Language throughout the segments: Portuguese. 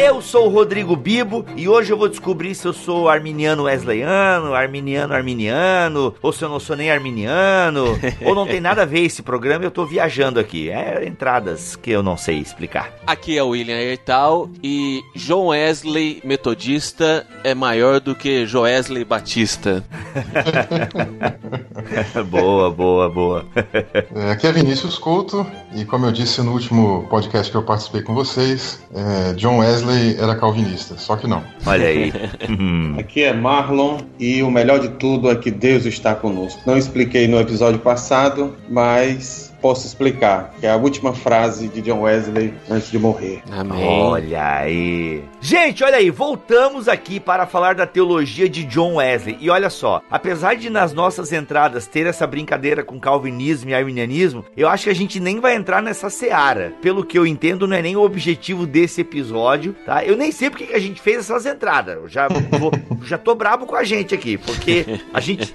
Eu sou o Rodrigo Bibo e hoje eu vou descobrir se eu sou arminiano wesleyano, arminiano arminiano, ou se eu não sou nem arminiano, ou não tem nada a ver esse programa, eu tô viajando aqui. É entradas que eu não sei explicar. Aqui é o William Hertal e John Wesley metodista é maior do que Joesley Batista. boa, boa, boa. É, aqui é Vinícius Couto e como eu disse no último podcast que eu participei com vocês, é, John Wesley era calvinista, só que não. Olha aí. Aqui é Marlon e o melhor de tudo é que Deus está conosco. Não expliquei no episódio passado, mas posso explicar, que é a última frase de John Wesley antes de morrer. Amém. Olha aí. Gente, olha aí, voltamos aqui para falar da teologia de John Wesley. E olha só, apesar de nas nossas entradas ter essa brincadeira com calvinismo e arminianismo, eu acho que a gente nem vai entrar nessa seara. Pelo que eu entendo, não é nem o objetivo desse episódio, tá? Eu nem sei porque que a gente fez essas entradas. Eu já, vou, já tô brabo com a gente aqui, porque a gente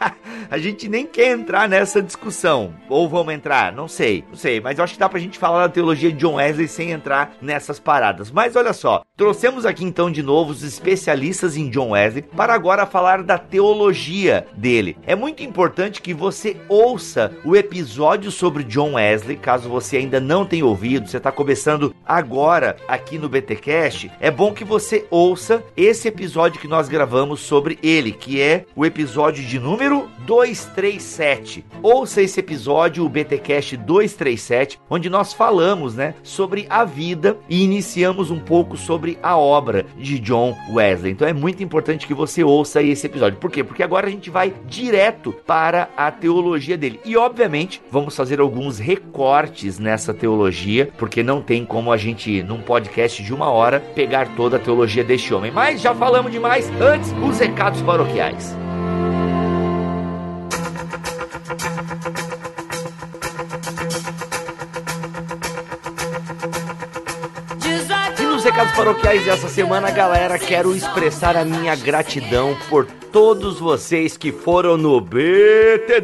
a gente nem quer entrar nessa discussão. Ou vamos entrar? Não sei, não sei. Mas eu acho que dá pra gente falar da teologia de John Wesley sem entrar nessas paradas. Mas olha só, trouxemos aqui então de novo os especialistas em John Wesley para agora falar da teologia dele. É muito importante que você ouça o episódio sobre John Wesley, caso você ainda não tenha ouvido, você está começando agora aqui no BTcast, é bom que você ouça esse episódio que nós gravamos sobre ele, que é o episódio de número 237. Ouça esse episódio, o BTcast 237, onde nós falamos, né, sobre a vida e iniciamos um pouco sobre a obra de John Wesley. Então é muito importante que você ouça esse episódio. Por quê? Porque agora a gente vai direto para a teologia dele. E obviamente, vamos fazer alguns recortes nessa teologia, porque não tem como a gente num podcast de uma hora pegar toda a teologia deste homem. Mas já falamos demais. Antes, os recados paroquiais. Paroquiais dessa semana, galera, quero expressar a minha gratidão por todos vocês que foram no BTD.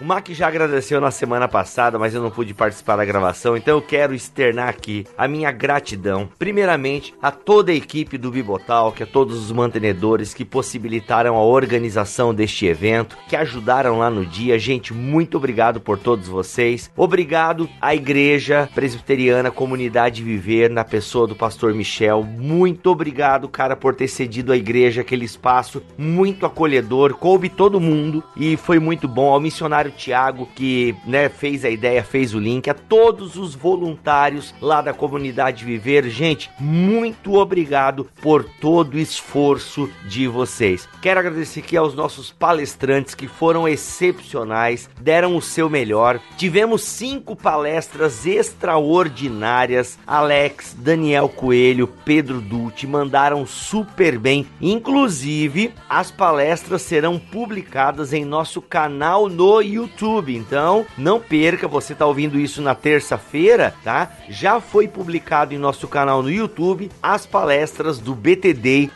O Mac já agradeceu na semana passada, mas eu não pude participar da gravação, então eu quero externar aqui a minha gratidão, primeiramente a toda a equipe do Bibotalk, a todos os mantenedores que possibilitaram a organização deste evento, que ajudaram lá no dia. Gente, muito obrigado por todos vocês. Obrigado à Igreja Presbiteriana Comunidade Viver, na pessoa do pastor Michel. Muito obrigado, cara, por ter cedido à igreja aquele espaço muito acolhedor, coube todo mundo e foi muito bom. Ao missionário Tiago, que né, fez a ideia, fez o link, a todos os voluntários lá da comunidade Viver. Gente, muito obrigado por todo o esforço de vocês. Quero agradecer aqui aos nossos palestrantes que foram excepcionais, deram o seu melhor. Tivemos cinco palestras extraordinárias. Alex, Daniel Coelho, Pedro Dutti mandaram super bem, inclusive as palestras serão publicadas em nosso canal no YouTube. Então, não perca, você está ouvindo isso na terça-feira, tá? Já foi publicado em nosso canal no YouTube as palestras do BTD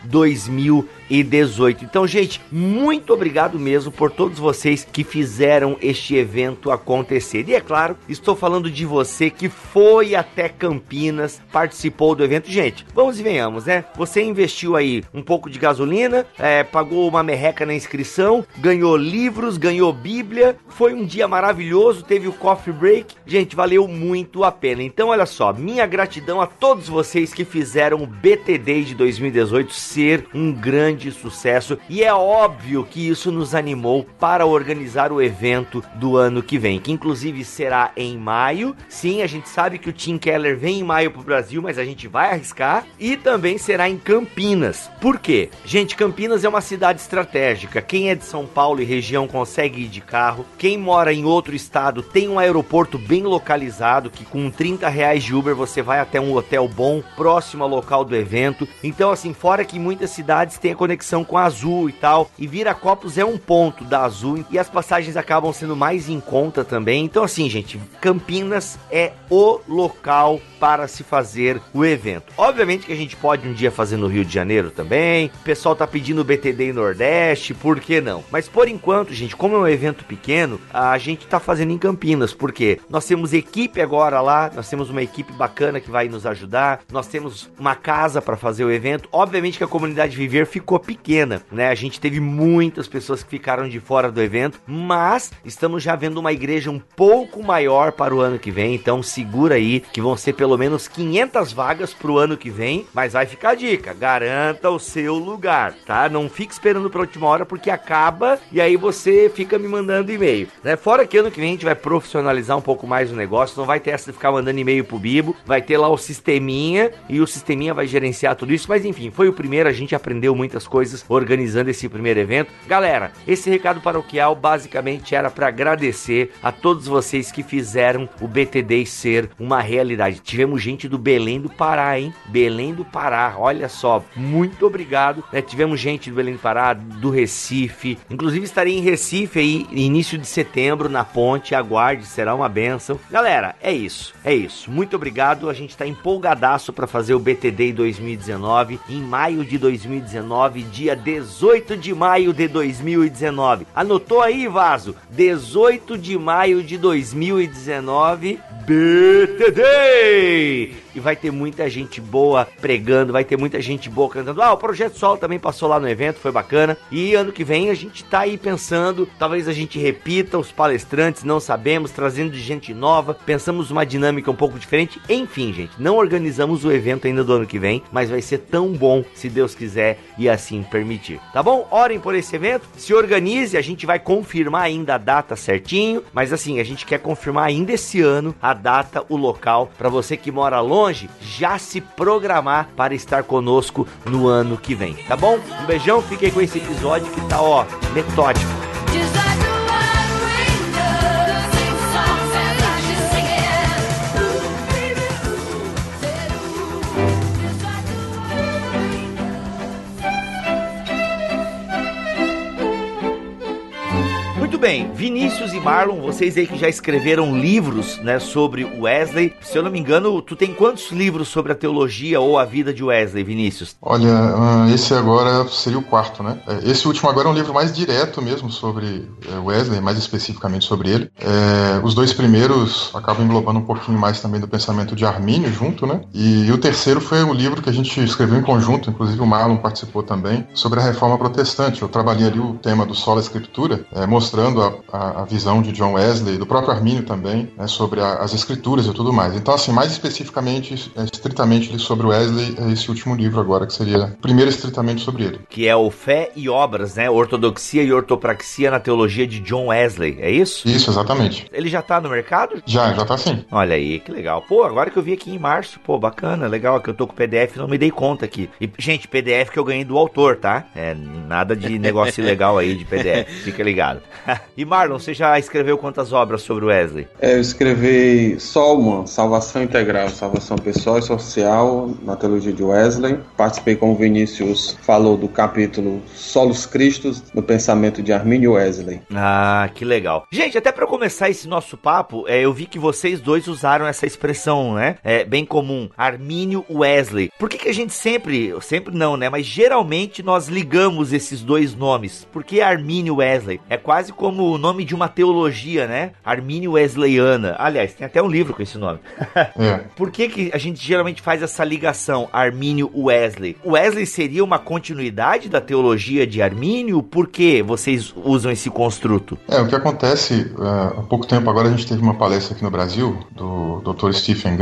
2018. Então, gente, muito obrigado mesmo por todos vocês que fizeram este evento acontecer. E é claro, estou falando de você que foi até Campinas, participou do evento. Gente, vamos e venhamos, né? Você investiu aí um pouco de gasolina, é, pagou uma merreca na inscrição, ganhou livros, ganhou Bíblia. Foi um dia maravilhoso, teve o coffee break. Gente, valeu muito a pena. Então, olha só, minha gratidão a todos vocês que fizeram o BTD de 2018 ser um grande sucesso. E é óbvio que isso nos animou para organizar o evento do ano que vem, que inclusive será em maio. Sim, a gente sabe que o Tim Keller vem em maio para o Brasil, mas a gente vai arriscar. E também será em Campinas. Por quê? Gente, Campinas Campinas é uma cidade estratégica. Quem é de São Paulo e região consegue ir de carro. Quem mora em outro estado tem um aeroporto bem localizado que com 30 reais de Uber você vai até um hotel bom próximo ao local do evento. Então, assim, fora que muitas cidades têm a conexão com a Azul e tal, e Viracopos é um ponto da Azul e as passagens acabam sendo mais em conta também. Então, assim, gente, Campinas é o local para se fazer o evento. Obviamente que a gente pode um dia fazer no Rio de Janeiro também. O pessoal tá pedindo BTD Nordeste, por que não? Mas por enquanto, gente, como é um evento pequeno, a gente tá fazendo em Campinas, porque nós temos equipe agora lá, nós temos uma equipe bacana que vai nos ajudar, nós temos uma casa para fazer o evento. Obviamente que a comunidade Viver ficou pequena, né? A gente teve muitas pessoas que ficaram de fora do evento, mas estamos já vendo uma igreja um pouco maior para o ano que vem, então segura aí que vão ser pelo menos 500 vagas para o ano que vem, mas vai ficar a dica, garanta o seu lugar, tá? Não fique esperando para última hora porque acaba e aí você fica me mandando e-mail, né? Fora que ano que vem a gente vai profissionalizar um pouco mais o negócio, não vai ter essa de ficar mandando e-mail pro Bibo, vai ter lá o sisteminha e o sisteminha vai gerenciar tudo isso, mas enfim, foi o primeiro, a gente aprendeu muitas coisas organizando esse primeiro evento. Galera, esse recado paroquial basicamente era para agradecer a todos vocês que fizeram o BTD ser uma realidade. Tivemos gente do Belém do Pará, hein? Belém do Pará, olha só, muito obrigado. Né? Tivemos gente do Belém do Pará, do Recife, inclusive estarei em Recife aí, início de setembro, na ponte, aguarde, será uma benção. Galera, é isso, é isso. Muito obrigado, a gente tá empolgadaço para fazer o BTD em 2019, em maio de 2019, dia 18 de maio de 2019. Anotou aí, Vaso? 18 de maio de 2019, BTD! E vai ter muita gente boa pregando, vai ter muita gente boa cantando. Ah, o Projeto Sol também passou lá no evento, foi bacana. E ano que vem a gente tá aí pensando, talvez a gente repita os palestrantes, não sabemos, trazendo gente nova, pensamos uma dinâmica um pouco diferente. Enfim, gente, não organizamos o evento ainda do ano que vem, mas vai ser tão bom se Deus quiser e assim permitir. Tá bom? Orem por esse evento, se organize, a gente vai confirmar ainda a data certinho, mas assim, a gente quer confirmar ainda esse ano a data, o local, para você que mora longe, já se programar para estar conosco no ano que vem, tá bom? Um beijão, fiquem com esse episódio que tá, ó, metódico. Muito bem, Vinícius e Marlon, vocês aí que já escreveram livros, né, sobre Wesley. Se eu não me engano, tu tem quantos livros sobre a teologia ou a vida de Wesley, Vinícius? Olha, ah, esse agora seria o quarto, né? É, esse último agora é um livro mais direto mesmo sobre é, Wesley, mais especificamente sobre ele. É, os dois primeiros acabam englobando um pouquinho mais também do pensamento de Armínio junto, né? E, o terceiro foi um livro que a gente escreveu em conjunto, inclusive o Marlon participou também, sobre a reforma protestante. Eu trabalhei ali o tema do Sola Escritura, é, mostrando a, a, a, visão de John Wesley, do próprio Armínio também, né, sobre a, as escrituras e tudo mais. Então, assim, mais especificamente, é, estritamente sobre Wesley, é esse último livro agora, que seria primeiro estritamente sobre ele. Que é o Fé e Obras, né? Ortodoxia e Ortopraxia na Teologia de John Wesley, é isso? Isso, exatamente. Ele já tá no mercado? Já, já tá sim. Olha aí, que legal. Pô, agora que eu vi aqui em março, pô, bacana, legal, que eu tô com o PDF não me dei conta aqui. E, gente, PDF que eu ganhei do autor, tá? É, nada de negócio ilegal aí de PDF, fica ligado. E Marlon, você já escreveu quantas obras sobre Wesley? É, eu escrevi só uma, Salvação Integral, Salvação Pessoal e Social, na teologia de Wesley. Participei, como o Vinícius falou, do capítulo Solos Cristos, no pensamento de Armínio Wesley. Ah, que legal. Gente, até para começar esse nosso papo, é, eu vi que vocês dois usaram essa expressão, né? É bem comum, Armínio Wesley. Por que, que a gente sempre, sempre não, né? Mas geralmente nós ligamos esses dois nomes. Por que Armínio Wesley? É quase como como o nome de uma teologia, né? Armínio Wesleyana. Aliás, tem até um livro com esse nome. é. Por que, que a gente geralmente faz essa ligação Armínio Wesley? Wesley seria uma continuidade da teologia de Armínio? Por que vocês usam esse construto? É, o que acontece, uh, há pouco tempo agora a gente teve uma palestra aqui no Brasil do Dr. Stephen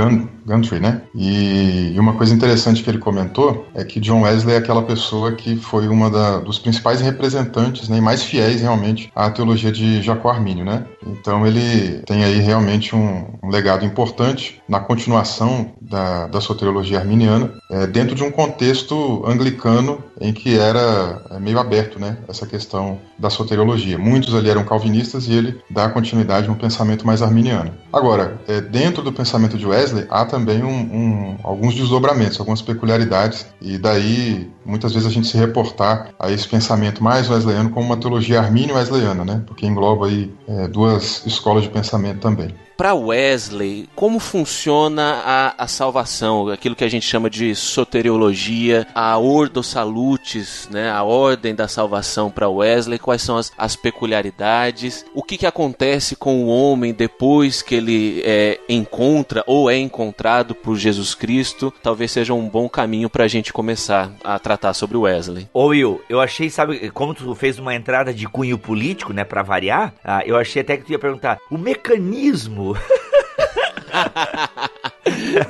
Gundry, né? E, e, uma coisa interessante que ele comentou é que John Wesley é aquela pessoa que foi uma da, dos principais representantes né, e mais fiéis realmente à teologia de Jacó Armínio, né? Então ele tem aí realmente um, um legado importante na continuação da, da soteriologia arminiana, é, dentro de um contexto anglicano em que era é, meio aberto, né? Essa questão da soteriologia. Muitos ali eram calvinistas e ele dá continuidade no pensamento mais arminiano. Agora, é, dentro do pensamento de Wesley há também um, um, alguns desdobramentos, algumas peculiaridades e daí muitas vezes a gente se reportar a esse pensamento mais wesleyano como uma teologia armínio-wesleyana, né? Porque engloba aí é, duas escolas de pensamento também para Wesley, como funciona a, a, salvação, aquilo que a gente chama de soteriologia, a ordo salutis, né, a ordem da salvação para Wesley, quais são as, as peculiaridades, o que, que acontece com o homem depois que ele é, encontra ou é encontrado por Jesus Cristo, talvez seja um bom caminho para a gente começar a tratar sobre Wesley. Ô Will, eu achei, sabe, como tu fez uma entrada de cunho político, né, para variar, ah, eu achei até que tu ia perguntar, o mecanismo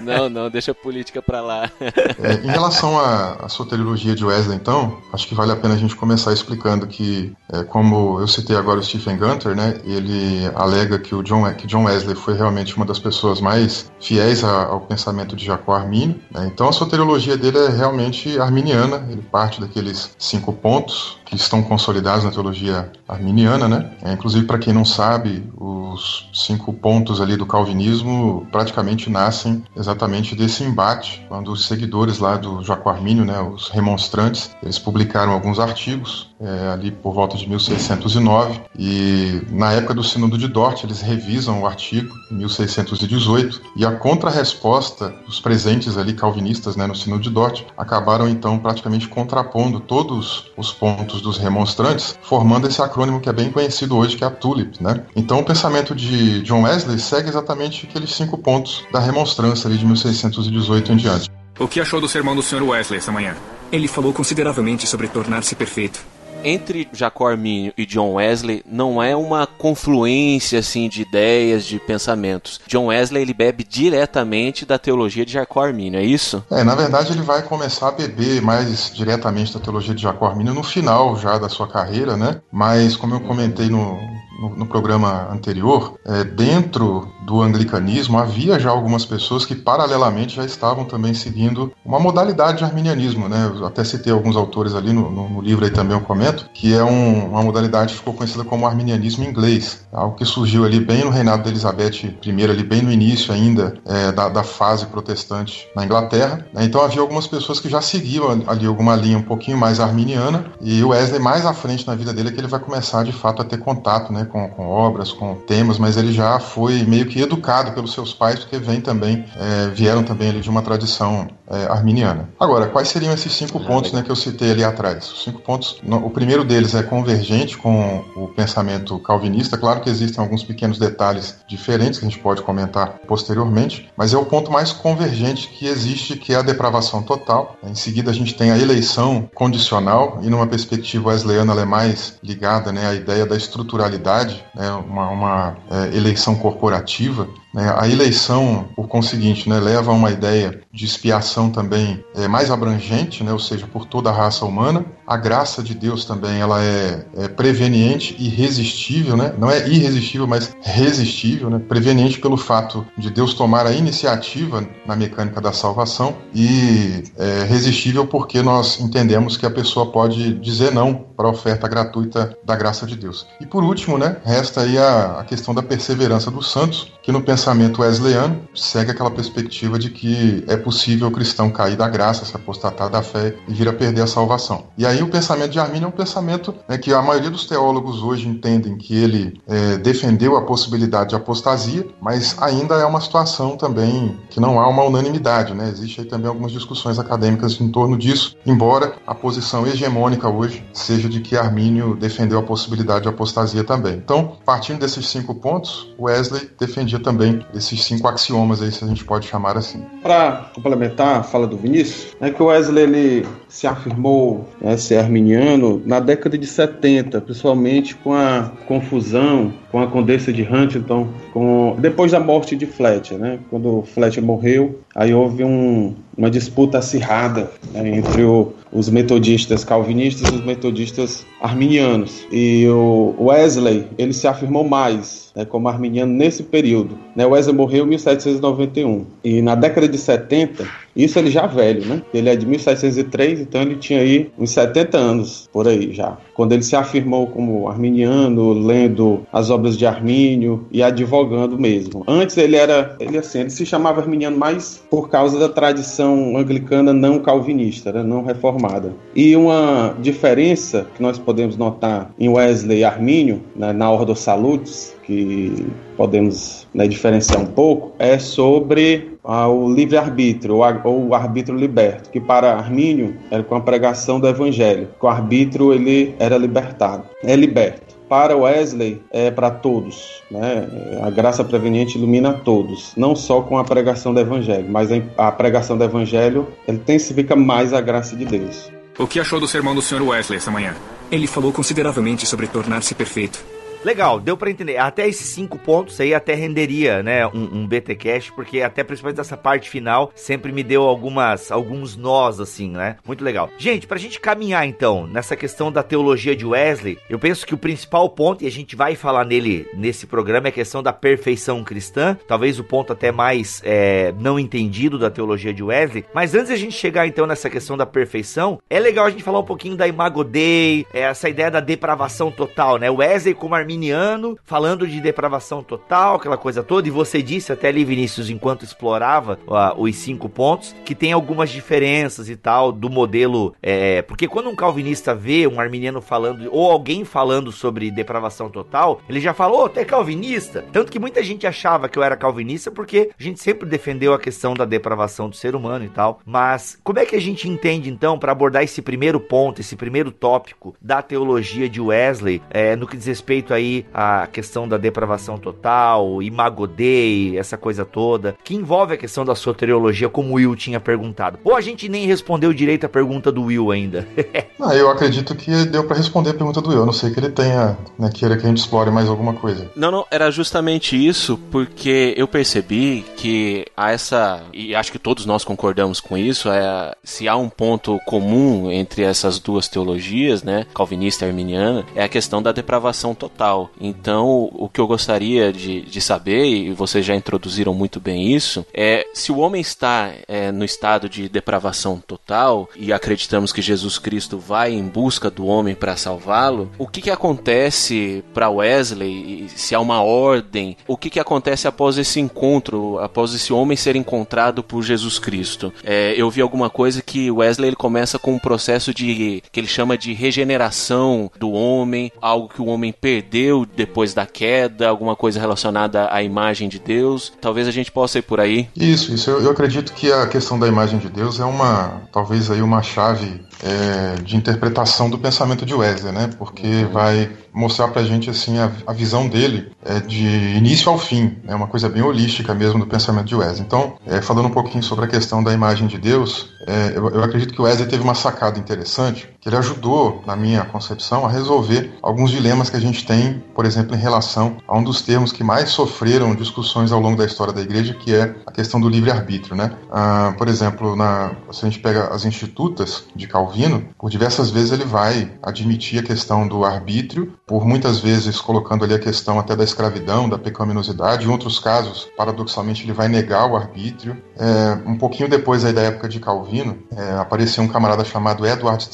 não, não, deixa a política pra lá. É, em relação à, à, soteriologia de Wesley, então, acho que vale a pena a gente começar explicando que, é, como eu citei agora o Stephen Gunter, né, ele alega que o John, que John Wesley foi realmente uma das pessoas mais fiéis a, ao pensamento de Jacó Arminio. Né, então, a soteriologia dele é realmente arminiana, ele parte daqueles cinco pontos que estão consolidados na teologia arminiana, né? É, inclusive, para quem não sabe, os cinco pontos ali do calvinismo praticamente nascem exatamente desse embate, quando os seguidores lá do Jacó Armínio, né, os remonstrantes, eles publicaram alguns artigos é, ali por volta de 1609 e na época do Sínodo de Dort eles revisam o artigo em 1618 e a contrarresposta dos presentes ali calvinistas né, no Sínodo de Dort acabaram então praticamente contrapondo todos os pontos dos remonstrantes, formando esse acrônimo que é bem conhecido hoje, que é a TULIP. Né? Então, o pensamento de John Wesley segue exatamente aqueles cinco pontos da remonstrância ali de 1618 em diante. O que achou do sermão do Sr. Wesley essa manhã? Ele falou consideravelmente sobre tornar-se perfeito entre Jacó Arminio e John Wesley não é uma confluência assim de ideias, de pensamentos. John Wesley ele bebe diretamente da teologia de Jacó Arminio, é isso? É, na verdade ele vai começar a beber mais diretamente da teologia de Jacó Arminio no final já da sua carreira, né? Mas como eu comentei no, no, no programa anterior, é, dentro do anglicanismo havia já algumas pessoas que paralelamente já estavam também seguindo uma modalidade de arminianismo, né? Eu até citei alguns autores ali no, no, no livro aí também eu comento, que é um, uma modalidade que ficou conhecida como arminianismo inglês, algo que surgiu ali bem no reinado de Elizabeth I, ali bem no início ainda é, da, da, fase protestante na Inglaterra. Né? Então havia algumas pessoas que já seguiam ali alguma linha um pouquinho mais arminiana e o Wesley mais à frente na vida dele é que ele vai começar de fato a ter contato, né? Com, com obras, com temas, mas ele já foi meio que educado pelos seus pais, porque vem também, é, vieram também ali de uma tradição é, arminiana. Agora, quais seriam esses cinco pontos né, que eu citei ali atrás? Os cinco pontos, o primeiro deles é convergente com o pensamento calvinista. Claro que existem alguns pequenos detalhes diferentes que a gente pode comentar posteriormente, mas é o ponto mais convergente que existe, que é a depravação total. Em seguida, a gente tem a eleição condicional, e numa perspectiva wesleyana, ela é mais ligada né, à ideia da estruturalidade, né, uma, uma é, eleição corporativa. Né? A eleição, por conseguinte, né, leva a uma ideia de expiação também é, mais abrangente, né, ou seja, por toda a raça humana. A graça de Deus também ela é, é preveniente e resistível, né? não é irresistível, mas resistível, né? preveniente pelo fato de Deus tomar a iniciativa na mecânica da salvação e é, resistível porque nós entendemos que a pessoa pode dizer não para a oferta gratuita da graça de Deus. E por último, né, resta aí a, a questão da perseverança dos santos, que no pensamento wesleyano segue aquela perspectiva de que é possível o cristão cair da graça, se apostatar da fé e vir a perder a salvação. E aí o pensamento de Arminio é um pensamento né, que a maioria dos teólogos hoje entendem que ele é, defendeu a possibilidade de apostasia, mas ainda é uma situação também que não há uma unanimidade, né? Existe aí também algumas discussões acadêmicas em torno disso, embora a posição hegemônica hoje seja de que Armínio defendeu a possibilidade de apostasia também. Então, partindo desses cinco pontos, Wesley defendia também esses cinco axiomas aí, se a gente pode chamar assim. Para complementar a fala do Vinícius, é que o Wesley ele se afirmou né, ser arminiano na década de 70, principalmente com a confusão com a Condessa de Huntington, com depois da morte de Fletcher, né? Quando Fletcher morreu, aí houve um, uma disputa acirrada né, entre o, os metodistas calvinistas e os metodistas arminianos. E o Wesley, ele se afirmou mais né, como arminiano nesse período. Né? Wesley morreu em 1791. E na década de 70, isso ele já velho, né? Ele é de 1703, então ele tinha aí uns 70 anos por aí já. Quando ele se afirmou como arminiano, lendo as obras de Armínio e advogando mesmo. Antes ele era, ele assim, ele se chamava arminiano mais por causa da tradição anglicana não calvinista, né? não reformada. E uma diferença que nós podemos notar em Wesley e Armínio, né, na Ordo Salutis, que podemos né, diferenciar um pouco, é sobre ah, o livre-arbítrio, ou o arbítrio liberto, que para Armínio era com a pregação do evangelho, com o arbítrio ele era libertado, é liberto. Para Wesley é para todos, né? A graça preveniente ilumina todos, não só com a pregação do evangelho, mas a pregação do evangelho intensifica mais a graça de Deus. O que achou do sermão do Sr. Wesley essa manhã? Ele falou consideravelmente sobre tornar-se perfeito. Legal, deu para entender. Até esses cinco pontos aí até renderia, né, um, um BT Cash, porque até principalmente dessa parte final sempre me deu algumas alguns nós assim, né? Muito legal. Gente, pra gente caminhar então nessa questão da teologia de Wesley, eu penso que o principal ponto e a gente vai falar nele nesse programa é a questão da perfeição cristã, talvez o ponto até mais é, não entendido da teologia de Wesley. Mas antes a gente chegar então nessa questão da perfeição, é legal a gente falar um pouquinho da Imago Dei, é, essa ideia da depravação total, né? Wesley como arminiano, falando de depravação total, aquela coisa toda, e você disse até ali, Vinícius, enquanto explorava uh, os cinco pontos, que tem algumas diferenças e tal do modelo. É, porque quando um calvinista vê um arminiano falando, ou alguém falando sobre depravação total, ele já falou, oh, é calvinista? Tanto que muita gente achava que eu era calvinista porque a gente sempre defendeu a questão da depravação do ser humano e tal. Mas como é que a gente entende então, para abordar esse primeiro ponto, esse primeiro tópico da teologia de Wesley, é, no que diz respeito aí aí a questão da depravação total, Imago Dei, essa coisa toda, que envolve a questão da soteriologia, como o Will tinha perguntado. Ou a gente nem respondeu direito a pergunta do Will ainda. ah, eu acredito que deu para responder a pergunta do Will. Eu não sei que ele tenha, né, queira que a gente explore mais alguma coisa. Não, não, era justamente isso, porque eu percebi que há essa, e acho que todos nós concordamos com isso, é se há um ponto comum entre essas duas teologias, né, calvinista e arminiana, é a questão da depravação total. Então, o que eu gostaria de, de saber, e vocês já introduziram muito bem isso, é se o homem está é, no estado de depravação total e acreditamos que Jesus Cristo vai em busca do homem para salvá-lo, o que, que acontece para Wesley? Se há uma ordem, o que, que acontece após esse encontro, após esse homem ser encontrado por Jesus Cristo? É, eu vi alguma coisa que Wesley ele começa com um processo de que ele chama de regeneração do homem, algo que o homem perdeu depois da queda, alguma coisa relacionada à imagem de Deus. Talvez a gente possa ir por aí. Isso, isso. Eu, eu acredito que a questão da imagem de Deus é uma, talvez aí uma chave é, de interpretação do pensamento de Wesley, né? Porque uhum. vai mostrar pra gente assim a, a, visão dele é, de início ao fim, é né? uma coisa bem holística mesmo do pensamento de Wesley. Então, é, falando um pouquinho sobre a questão da imagem de Deus, é, eu, eu, acredito que Wesley teve uma sacada interessante, que ele ajudou, na minha concepção, a resolver alguns dilemas que a gente tem, por exemplo, em relação a um dos termos que mais sofreram discussões ao longo da história da Igreja, que é a questão do livre-arbítrio, né? Ah, por exemplo, na, se a gente pega as institutas de Calvino por diversas vezes ele vai admitir a questão do arbítrio, por muitas vezes colocando ali a questão até da escravidão, da pecaminosidade. Em outros casos, paradoxalmente, ele vai negar o arbítrio. É, um pouquinho depois aí da época de Calvino, é, apareceu um camarada chamado Edward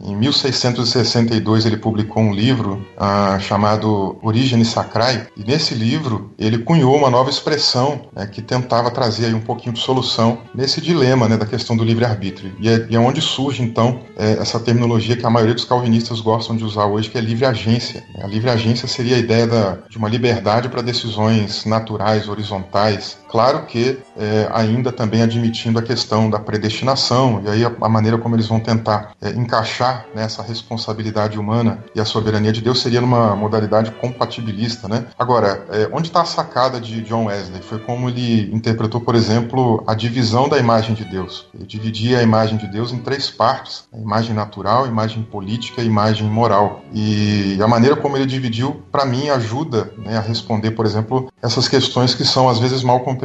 Em 1662 ele publicou um livro ah, chamado Origine Sacrae, e nesse livro ele cunhou uma nova expressão né, que tentava trazer aí um pouquinho de solução nesse dilema né, da questão do livre-arbítrio. E, é, e é onde surge então, é, essa terminologia que a maioria dos calvinistas gostam de usar hoje, que é livre agência. A livre agência seria a ideia da, de uma liberdade para decisões naturais, horizontais, Claro que é, ainda também admitindo a questão da predestinação, e aí a, a maneira como eles vão tentar é, encaixar nessa responsabilidade humana e a soberania de Deus seria numa modalidade compatibilista, né? Agora, é, onde está a sacada de John Wesley? Foi como ele interpretou, por exemplo, a divisão da imagem de Deus. Ele dividia a imagem de Deus em três partes: a imagem natural, a imagem política e a imagem moral. E a maneira como ele dividiu, para mim, ajuda né, a responder, por exemplo, essas questões que são às vezes mal compreendidas.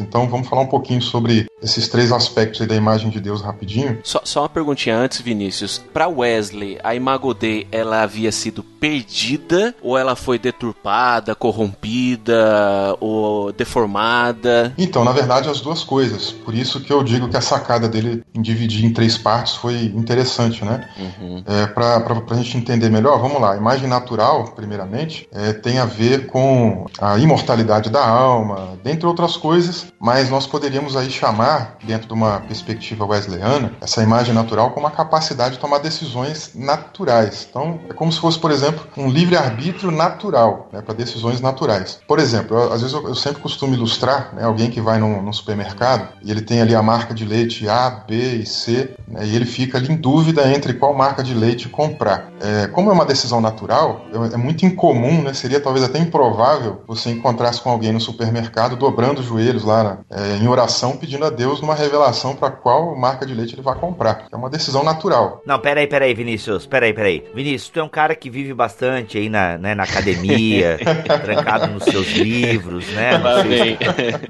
Então, vamos falar um pouquinho sobre esses três aspectos da imagem de Deus rapidinho. Só, só uma perguntinha antes, Vinícius. Para Wesley, a Imago Dei, ela havia sido perdida ou ela foi deturpada, corrompida ou deformada? Então, na verdade, as duas coisas. Por isso que eu digo que a sacada dele em dividir em três partes foi interessante, né? Uhum. É, Para a gente entender melhor, vamos lá. A imagem natural, primeiramente, é, tem a ver com a imortalidade da alma, dentre outras coisas, mas nós poderíamos aí chamar, dentro de uma perspectiva wesleyana, essa imagem natural como a capacidade de tomar decisões naturais. Então, é como se fosse, por exemplo, um livre-arbítrio natural, né, para decisões naturais. Por exemplo, eu, às vezes eu, eu, sempre costumo ilustrar né, alguém que vai num, supermercado e ele tem ali a marca de leite A, B e C, né, e ele fica ali em dúvida entre qual marca de leite comprar. É, como é uma decisão natural, é, é muito incomum, né, seria talvez até improvável você encontrasse com alguém no supermercado dobrando joelhos lá é, em oração pedindo a Deus uma revelação para qual marca de leite ele vai comprar. É uma decisão natural. Não, peraí, peraí, Vinícius, peraí, peraí. Vinícius, tu é um cara que vive bastante aí na, né, na academia, trancado nos seus livros, né? Não sei,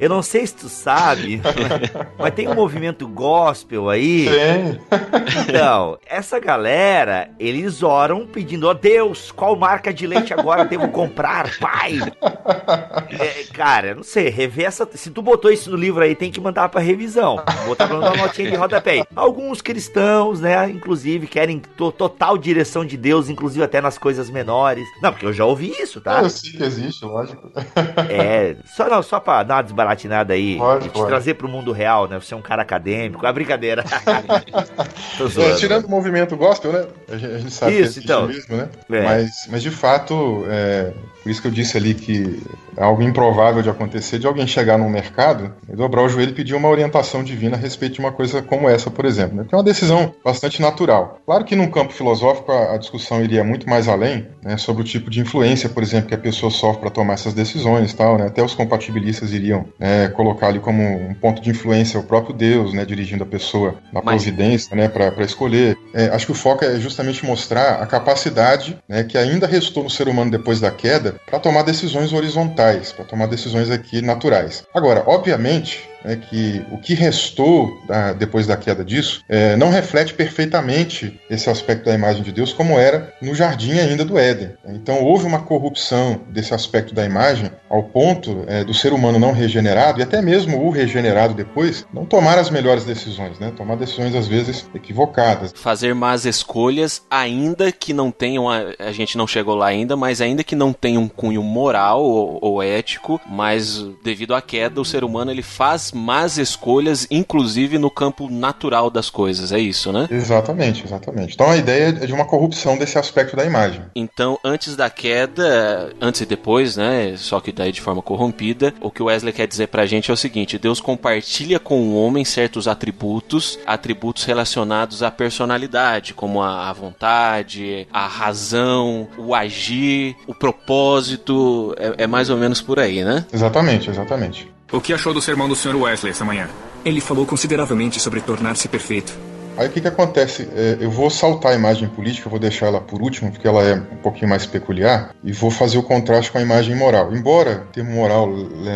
eu não sei se tu sabe, mas tem um movimento gospel aí. Tem. Então, essa galera, eles oram pedindo, ó oh, Deus, qual marca de leite agora devo comprar, pai? É, cara, não sei, rever essa. Se tu botou isso no livro aí, tem que mandar pra revisão. Botar pra uma notinha de rodapé. Alguns cristãos, né, inclusive, querem total direção de Deus, inclusive até nas coisas menores. Não, porque eu já ouvi isso, tá? Eu sei que existe, lógico. É, só não, só pra dar uma desbaratinada aí, pode, te pode. trazer pro mundo real, né? Você é um cara acadêmico, é brincadeira. é, tirando o movimento gospel, né? A gente, a gente sabe isso, que é então. mesmo, né? É. Mas, mas de fato, é, por isso que eu disse ali que é algo improvável de acontecer de alguém chegar num mercado e dobrar o joelho e pedir uma orientação divina a respeito de uma coisa como essa, por exemplo. Né? É uma decisão bastante natural. Claro que num campo filosófico a, a discussão iria muito mais além né, sobre o tipo de influência, por exemplo, que a pessoa sofre para tomar essas decisões tal, né? Até os compatibilistas iriam né, colocar ali como um ponto de influência o próprio Deus, né, dirigindo a pessoa na Mas... providência né, para escolher. É, acho que o foco é justamente mostrar a capacidade né, que ainda restou no ser humano depois da queda para tomar decisões horizontais, para tomar decisões aqui naturais. Agora, obviamente, é que o que restou da, depois da queda disso é, não reflete perfeitamente esse aspecto da imagem de Deus como era no jardim ainda do Éden. Então houve uma corrupção desse aspecto da imagem ao ponto é, do ser humano não regenerado e até mesmo o regenerado depois não tomar as melhores decisões, né? tomar decisões às vezes equivocadas. Fazer más escolhas, ainda que não tenham, a, a gente não chegou lá ainda, mas ainda que não tenha um cunho moral ou, ou ético, mas devido à queda o ser humano ele faz más escolhas, inclusive no campo natural das coisas, é isso, né? Exatamente, exatamente. Então a ideia é de uma corrupção desse aspecto da imagem. Então, antes da queda, antes e depois, né, só que daí de forma corrompida, o que o Wesley quer dizer pra gente é o seguinte: Deus compartilha com o homem certos atributos, atributos relacionados à personalidade, como a, vontade, a razão, o agir, o propósito, é, é mais ou menos por aí, né? Exatamente, exatamente. O que achou do sermão do Sr. Wesley essa manhã? Ele falou consideravelmente sobre tornar-se perfeito. Aí o que, que acontece? É, eu vou saltar a imagem política, vou deixar ela por último, porque ela é um pouquinho mais peculiar, e vou fazer o contraste com a imagem moral. Embora o termo moral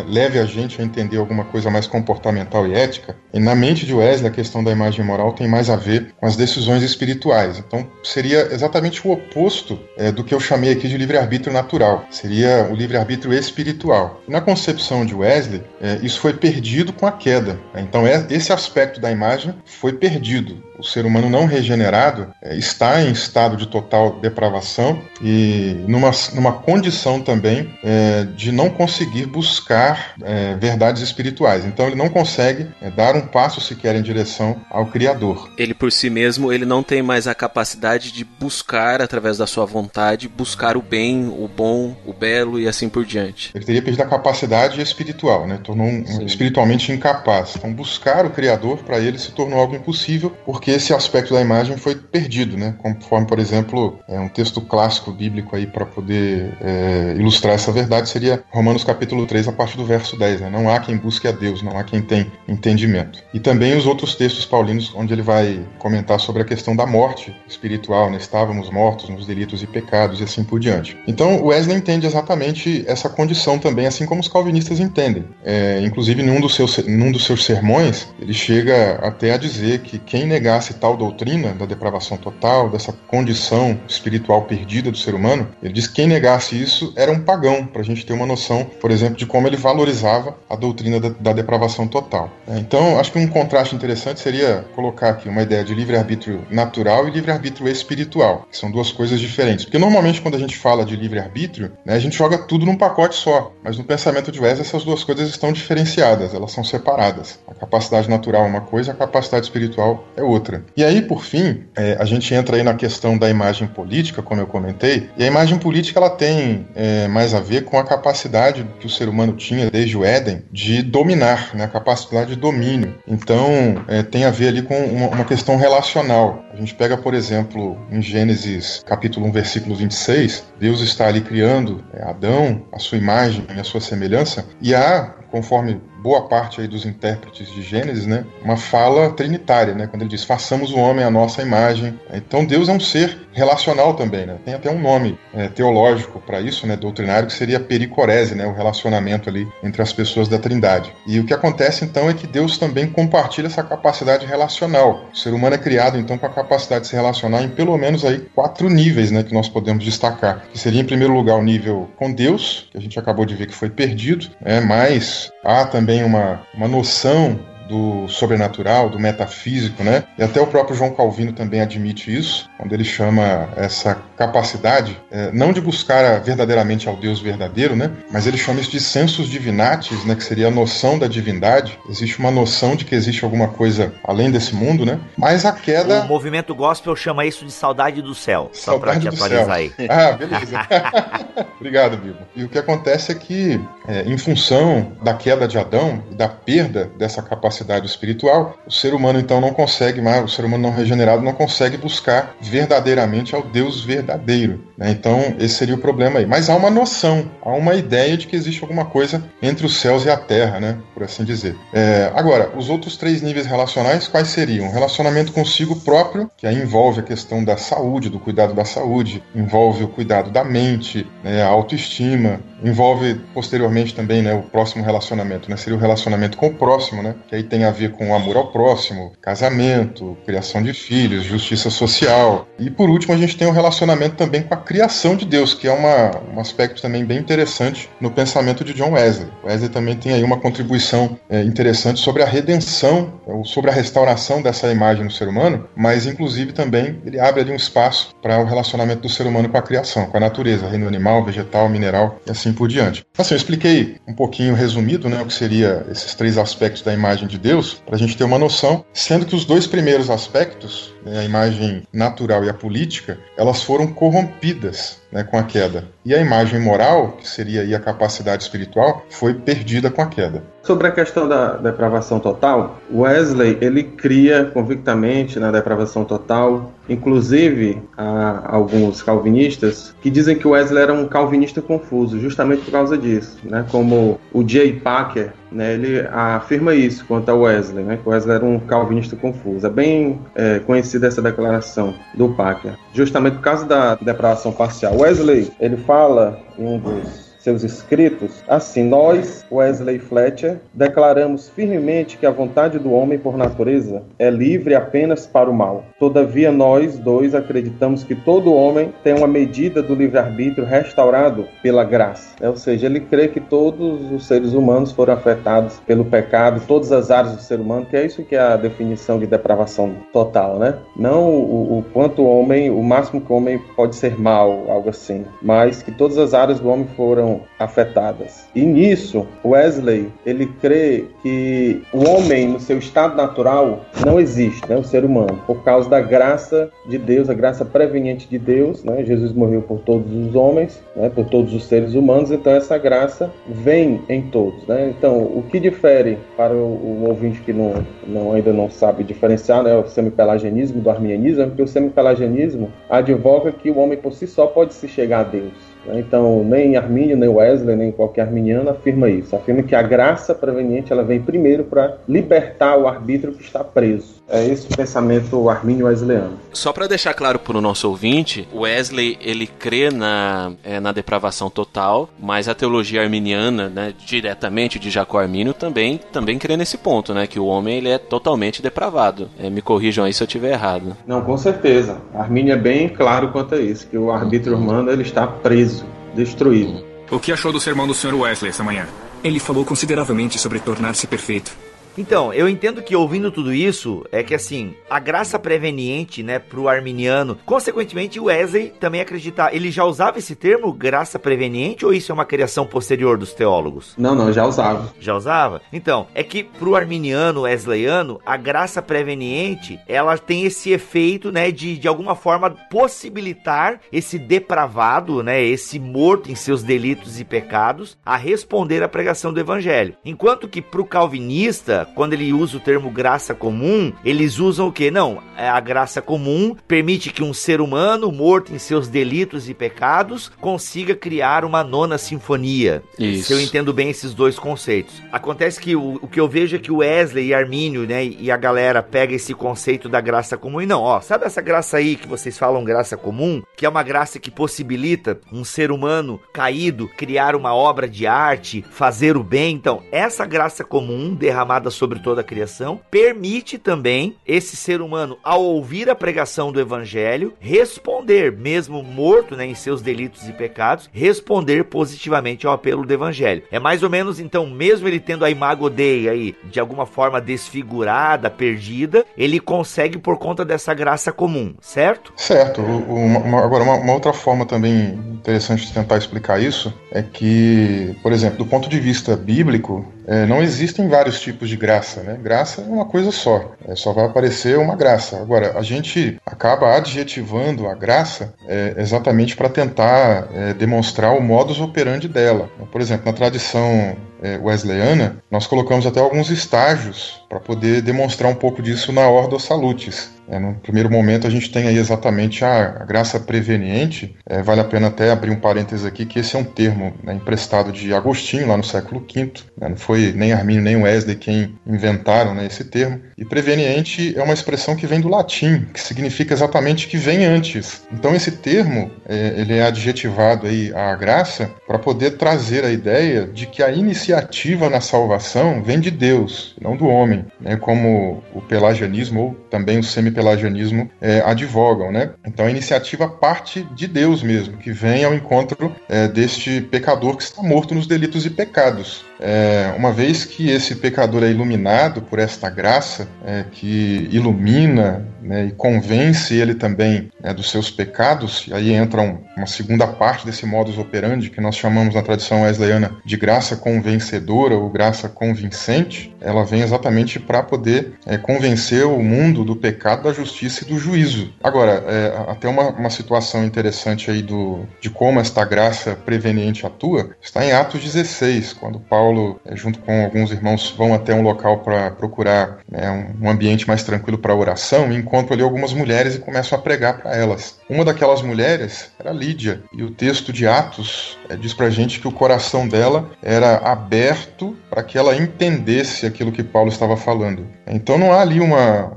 leve a gente a entender alguma coisa mais comportamental e ética, na mente de Wesley a questão da imagem moral tem mais a ver com as decisões espirituais. Então seria exatamente o oposto é, do que eu chamei aqui de livre-arbítrio natural. Seria o livre-arbítrio espiritual. na concepção de Wesley, é, isso foi perdido com a queda. Então é, esse aspecto da imagem foi perdido o ser humano não regenerado é, está em estado de total depravação e numa, numa condição também é, de não conseguir buscar é, verdades espirituais. Então ele não consegue é, dar um passo sequer em direção ao Criador. Ele por si mesmo ele não tem mais a capacidade de buscar através da sua vontade buscar o bem, o bom, o belo e assim por diante. Ele teria perdido a capacidade espiritual, né? Tornou um, espiritualmente incapaz. Então buscar o Criador para ele se tornou algo impossível porque esse aspecto da imagem foi perdido, né? Conforme, por exemplo, é um texto clássico bíblico aí para poder é, ilustrar essa verdade seria Romanos capítulo 3, a partir do verso 10, né? Não há quem busque a Deus, não há quem tem entendimento. E também os outros textos paulinos onde ele vai comentar sobre a questão da morte espiritual, né? Estávamos mortos nos delitos e pecados e assim por diante. Então, Wesley entende exatamente essa condição também, assim como os calvinistas entendem. É, inclusive, num dos, seus, num dos seus sermões, ele chega até a dizer que quem negasse tal doutrina da depravação total, dessa condição espiritual perdida do ser humano, ele diz que quem negasse isso era um pagão, para a gente ter uma noção, por exemplo, de como ele valorizava a doutrina da, da depravação total. É, então, acho que um contraste interessante seria colocar aqui uma ideia de livre-arbítrio natural e livre-arbítrio espiritual, que são duas coisas diferentes. Porque normalmente, quando a gente fala de livre-arbítrio, né, a gente joga tudo num pacote só, mas no pensamento de Wesley, essas duas coisas estão diferenciadas, elas são separadas. A capacidade natural é uma coisa, a capacidade espiritual é outra. E aí, por fim, é, a gente entra aí na questão da imagem política, como eu comentei, e a imagem política ela tem é, mais a ver com a capacidade que o ser humano tinha desde o Éden de dominar, né, a capacidade de domínio. Então, é, tem a ver ali com uma, uma questão relacional. A gente pega, por exemplo, em Gênesis capítulo 1, versículo 26, Deus está ali criando é, Adão, a sua imagem e a sua semelhança, e há, conforme boa parte aí dos intérpretes de Gênesis, né, uma fala trinitária, né, quando ele diz façamos o homem à nossa imagem. Então Deus é um ser relacional também, né? Tem até um nome é, teológico para isso, né, doutrinário, que seria pericorese, né, o relacionamento ali entre as pessoas da Trindade. E o que acontece então é que Deus também compartilha essa capacidade relacional. O ser humano é criado então com a capacidade de se relacionar em pelo menos aí quatro níveis, né, que nós podemos destacar. Que seria em primeiro lugar o nível com Deus, que a gente acabou de ver que foi perdido, é, mas há também uma, uma noção do sobrenatural, do metafísico, né? E até o próprio João Calvino também admite isso, quando ele chama essa capacidade, é, não de buscar verdadeiramente ao Deus verdadeiro, né? Mas ele chama isso de sensus divinatis, né? Que seria a noção da divindade. Existe uma noção de que existe alguma coisa além desse mundo, né? Mas a queda... O movimento gospel chama isso de saudade do céu, só para te atualizar céu. aí. Ah, beleza. Obrigado, Bibo. E o que acontece é que, é, em função da queda de Adão e da perda dessa capacidade capacidade espiritual, o ser humano então não consegue mais, o ser humano não regenerado não consegue buscar verdadeiramente ao Deus verdadeiro. Né? Então, esse seria o problema aí. Mas há uma noção, há uma ideia de que existe alguma coisa entre os céus e a terra, né? por assim dizer. É, agora, os outros três níveis relacionais, quais seriam? Relacionamento consigo próprio, que aí envolve a questão da saúde, do cuidado da saúde, envolve o cuidado da mente, né? a autoestima, envolve posteriormente também né, o próximo relacionamento, né? seria o relacionamento com o próximo, né? que aí tem a ver com o amor ao próximo, casamento, criação de filhos, justiça social. E por último, a gente tem o relacionamento também com a criação de Deus, que é uma, um aspecto também bem interessante no pensamento de John Wesley. Wesley também tem aí uma contribuição é, interessante sobre a redenção, ou sobre a restauração dessa imagem no ser humano, mas inclusive também ele abre ali um espaço para o relacionamento do ser humano com a criação, com a natureza, reino animal, vegetal, mineral e assim por diante. Assim, eu expliquei um pouquinho resumido né, o que seria esses três aspectos da imagem de Deus, para a gente ter uma noção, sendo que os dois primeiros aspectos, né, a imagem natural e a política, elas foram corrompidas né, com a queda. E a imagem moral, que seria a capacidade espiritual, foi perdida com a queda. Sobre a questão da depravação total, Wesley ele cria convictamente na depravação total. Inclusive, há alguns calvinistas que dizem que Wesley era um calvinista confuso, justamente por causa disso, né? Como o J. Packer, né? Ele afirma isso quanto a Wesley, né? Que Wesley era um calvinista confuso. É bem é, conhecida essa declaração do Packer, justamente por causa da depravação parcial. Wesley ele fala em um dos seus escritos, assim nós, Wesley Fletcher, declaramos firmemente que a vontade do homem por natureza é livre apenas para o mal. Todavia nós dois acreditamos que todo homem tem uma medida do livre-arbítrio restaurado pela graça. É, ou seja, ele crê que todos os seres humanos foram afetados pelo pecado, todas as áreas do ser humano, que é isso que é a definição de depravação total, né? Não o, o quanto o homem, o máximo que o homem pode ser mal, algo assim, mas que todas as áreas do homem foram afetadas. E nisso, Wesley, ele crê que o homem, no seu estado natural, não existe, né, o ser humano, por causa da graça de Deus, a graça preveniente de Deus, né? Jesus morreu por todos os homens, né, por todos os seres humanos, então essa graça vem em todos, né? Então, o que difere para o, o ouvinte que não, não, ainda não sabe diferenciar, né, o semipelagianismo do arminianismo, é porque o semipelagianismo advoga que o homem por si só pode se chegar a Deus. Né? Então, nem Armínio, nem Wesley, nem qualquer arminiano afirma isso. Afirma que a graça preveniente ela vem primeiro para libertar o arbítrio que está preso. É esse o pensamento armínio wesleyano. Só para deixar claro para o nosso ouvinte, Wesley ele crê na, é, na depravação total, mas a teologia arminiana, né, diretamente de Jacó Armínio, também, também crê nesse ponto, né, que o homem ele é totalmente depravado. É, me corrijam aí se eu estiver errado. Não, com certeza. Armínio é bem claro quanto a isso, que o arbítrio humano ele está preso, destruído. O que achou do sermão do Sr. Wesley essa manhã? Ele falou consideravelmente sobre tornar-se perfeito. Então, eu entendo que ouvindo tudo isso, é que assim, a graça preveniente, né, pro arminiano, consequentemente o Wesley também acredita, ele já usava esse termo, graça preveniente, ou isso é uma criação posterior dos teólogos? Não, não, já usava. Já usava? Então, é que pro arminiano, wesleyano, a graça preveniente, ela tem esse efeito, né, de de alguma forma possibilitar esse depravado, né, esse morto em seus delitos e pecados, a responder à pregação do evangelho. Enquanto que pro calvinista, quando ele usa o termo graça comum, eles usam o que? Não, é a graça comum permite que um ser humano morto em seus delitos e pecados consiga criar uma nona sinfonia. Isso. Se eu entendo bem esses dois conceitos. Acontece que o, o que eu vejo é que o Wesley e Armínio, né, e a galera pega esse conceito da graça comum e não, ó, sabe essa graça aí que vocês falam graça comum, que é uma graça que possibilita um ser humano caído criar uma obra de arte, fazer o bem. Então, essa graça comum derramada sobre toda a criação, permite também esse ser humano, ao ouvir a pregação do evangelho, responder, mesmo morto né, em seus delitos e pecados, responder positivamente ao apelo do evangelho. É mais ou menos então, mesmo ele tendo a imago Dei aí de alguma forma desfigurada, perdida, ele consegue por conta dessa graça comum, certo? Certo. Uma, uma, agora, uma, uma, outra forma também interessante de tentar explicar isso é que, por exemplo, do ponto de vista bíblico, é, não existem vários tipos de graça, né? Graça é uma coisa só, é, só vai aparecer uma graça. Agora, a gente acaba adjetivando a graça é, exatamente para tentar é, demonstrar o modus operandi dela. Por exemplo, na tradição é, wesleyana, nós colocamos até alguns estágios para poder demonstrar um pouco disso na Ordo Salutis. É, no primeiro momento, a gente tem aí exatamente a, a graça preveniente. É, vale a pena até abrir um parênteses aqui, que esse é um termo né, emprestado de Agostinho, lá no século V. Né, não foi nem Arminio nem Wesley quem inventaram né, esse termo. E preveniente é uma expressão que vem do latim, que significa exatamente que vem antes. Então, esse termo é, ele é adjetivado aí à graça para poder trazer a ideia de que a iniciativa na salvação vem de Deus, não do homem, né, como o pelagianismo ou também o semi pelagianismo é, advogam, né? Então a iniciativa parte de Deus mesmo, que vem ao encontro é, deste pecador que está morto nos delitos e pecados. É, uma vez que esse pecador é iluminado por esta graça, é, que ilumina né, e convence ele também né, dos seus pecados, e aí entra um, uma segunda parte desse modus operandi que nós chamamos na tradição wesleyana de graça convencedora ou graça convincente, ela vem exatamente para poder é, convencer o mundo do pecado, da justiça e do juízo. Agora, é, até uma, uma situação interessante aí do, de como esta graça preveniente atua, está em Atos 16, quando Paulo, é, junto com alguns irmãos, vão até um local para procurar né, um, ambiente mais tranquilo para oração e encontram ali algumas mulheres e começam a pregar para elas. Uma daquelas mulheres era Lídia, e o texto de Atos é, diz pra gente que o coração dela era aberto para que ela entendesse aquilo que Paulo estava falando. Então não há ali uma,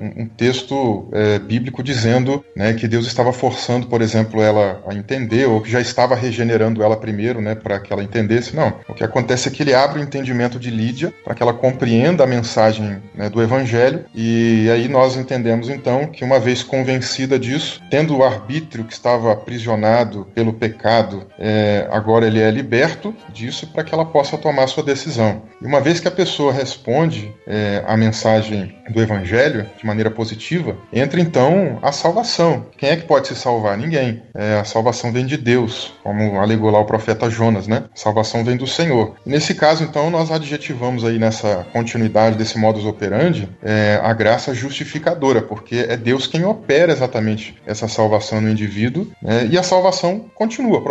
um, um texto é, bíblico dizendo né, que Deus estava forçando, por exemplo, ela a entender, ou que já estava regenerando ela primeiro, né, para que ela entendesse. Não. O que acontece é que ele abre o entendimento de Lídia para que ela compreenda a mensagem né, do Evangelho, e aí nós entendemos então que, uma vez convencida disso, tendo o arbítrio que estava aprisionado pelo pecado, é, agora ele é liberto disso para que ela possa tomar sua decisão. E uma vez que a pessoa responde é, a mensagem do Evangelho de maneira positiva, entra então a salvação. Quem é que pode se salvar? Ninguém. É, a salvação vem de Deus, como alegou lá o profeta Jonas, né? A salvação vem do Senhor. Nesse caso, então, nós adjetivamos aí nessa continuidade desse modus operandi é, a graça justificadora, porque é Deus quem opera exatamente essa salvação no indivíduo, né? e a salvação continua.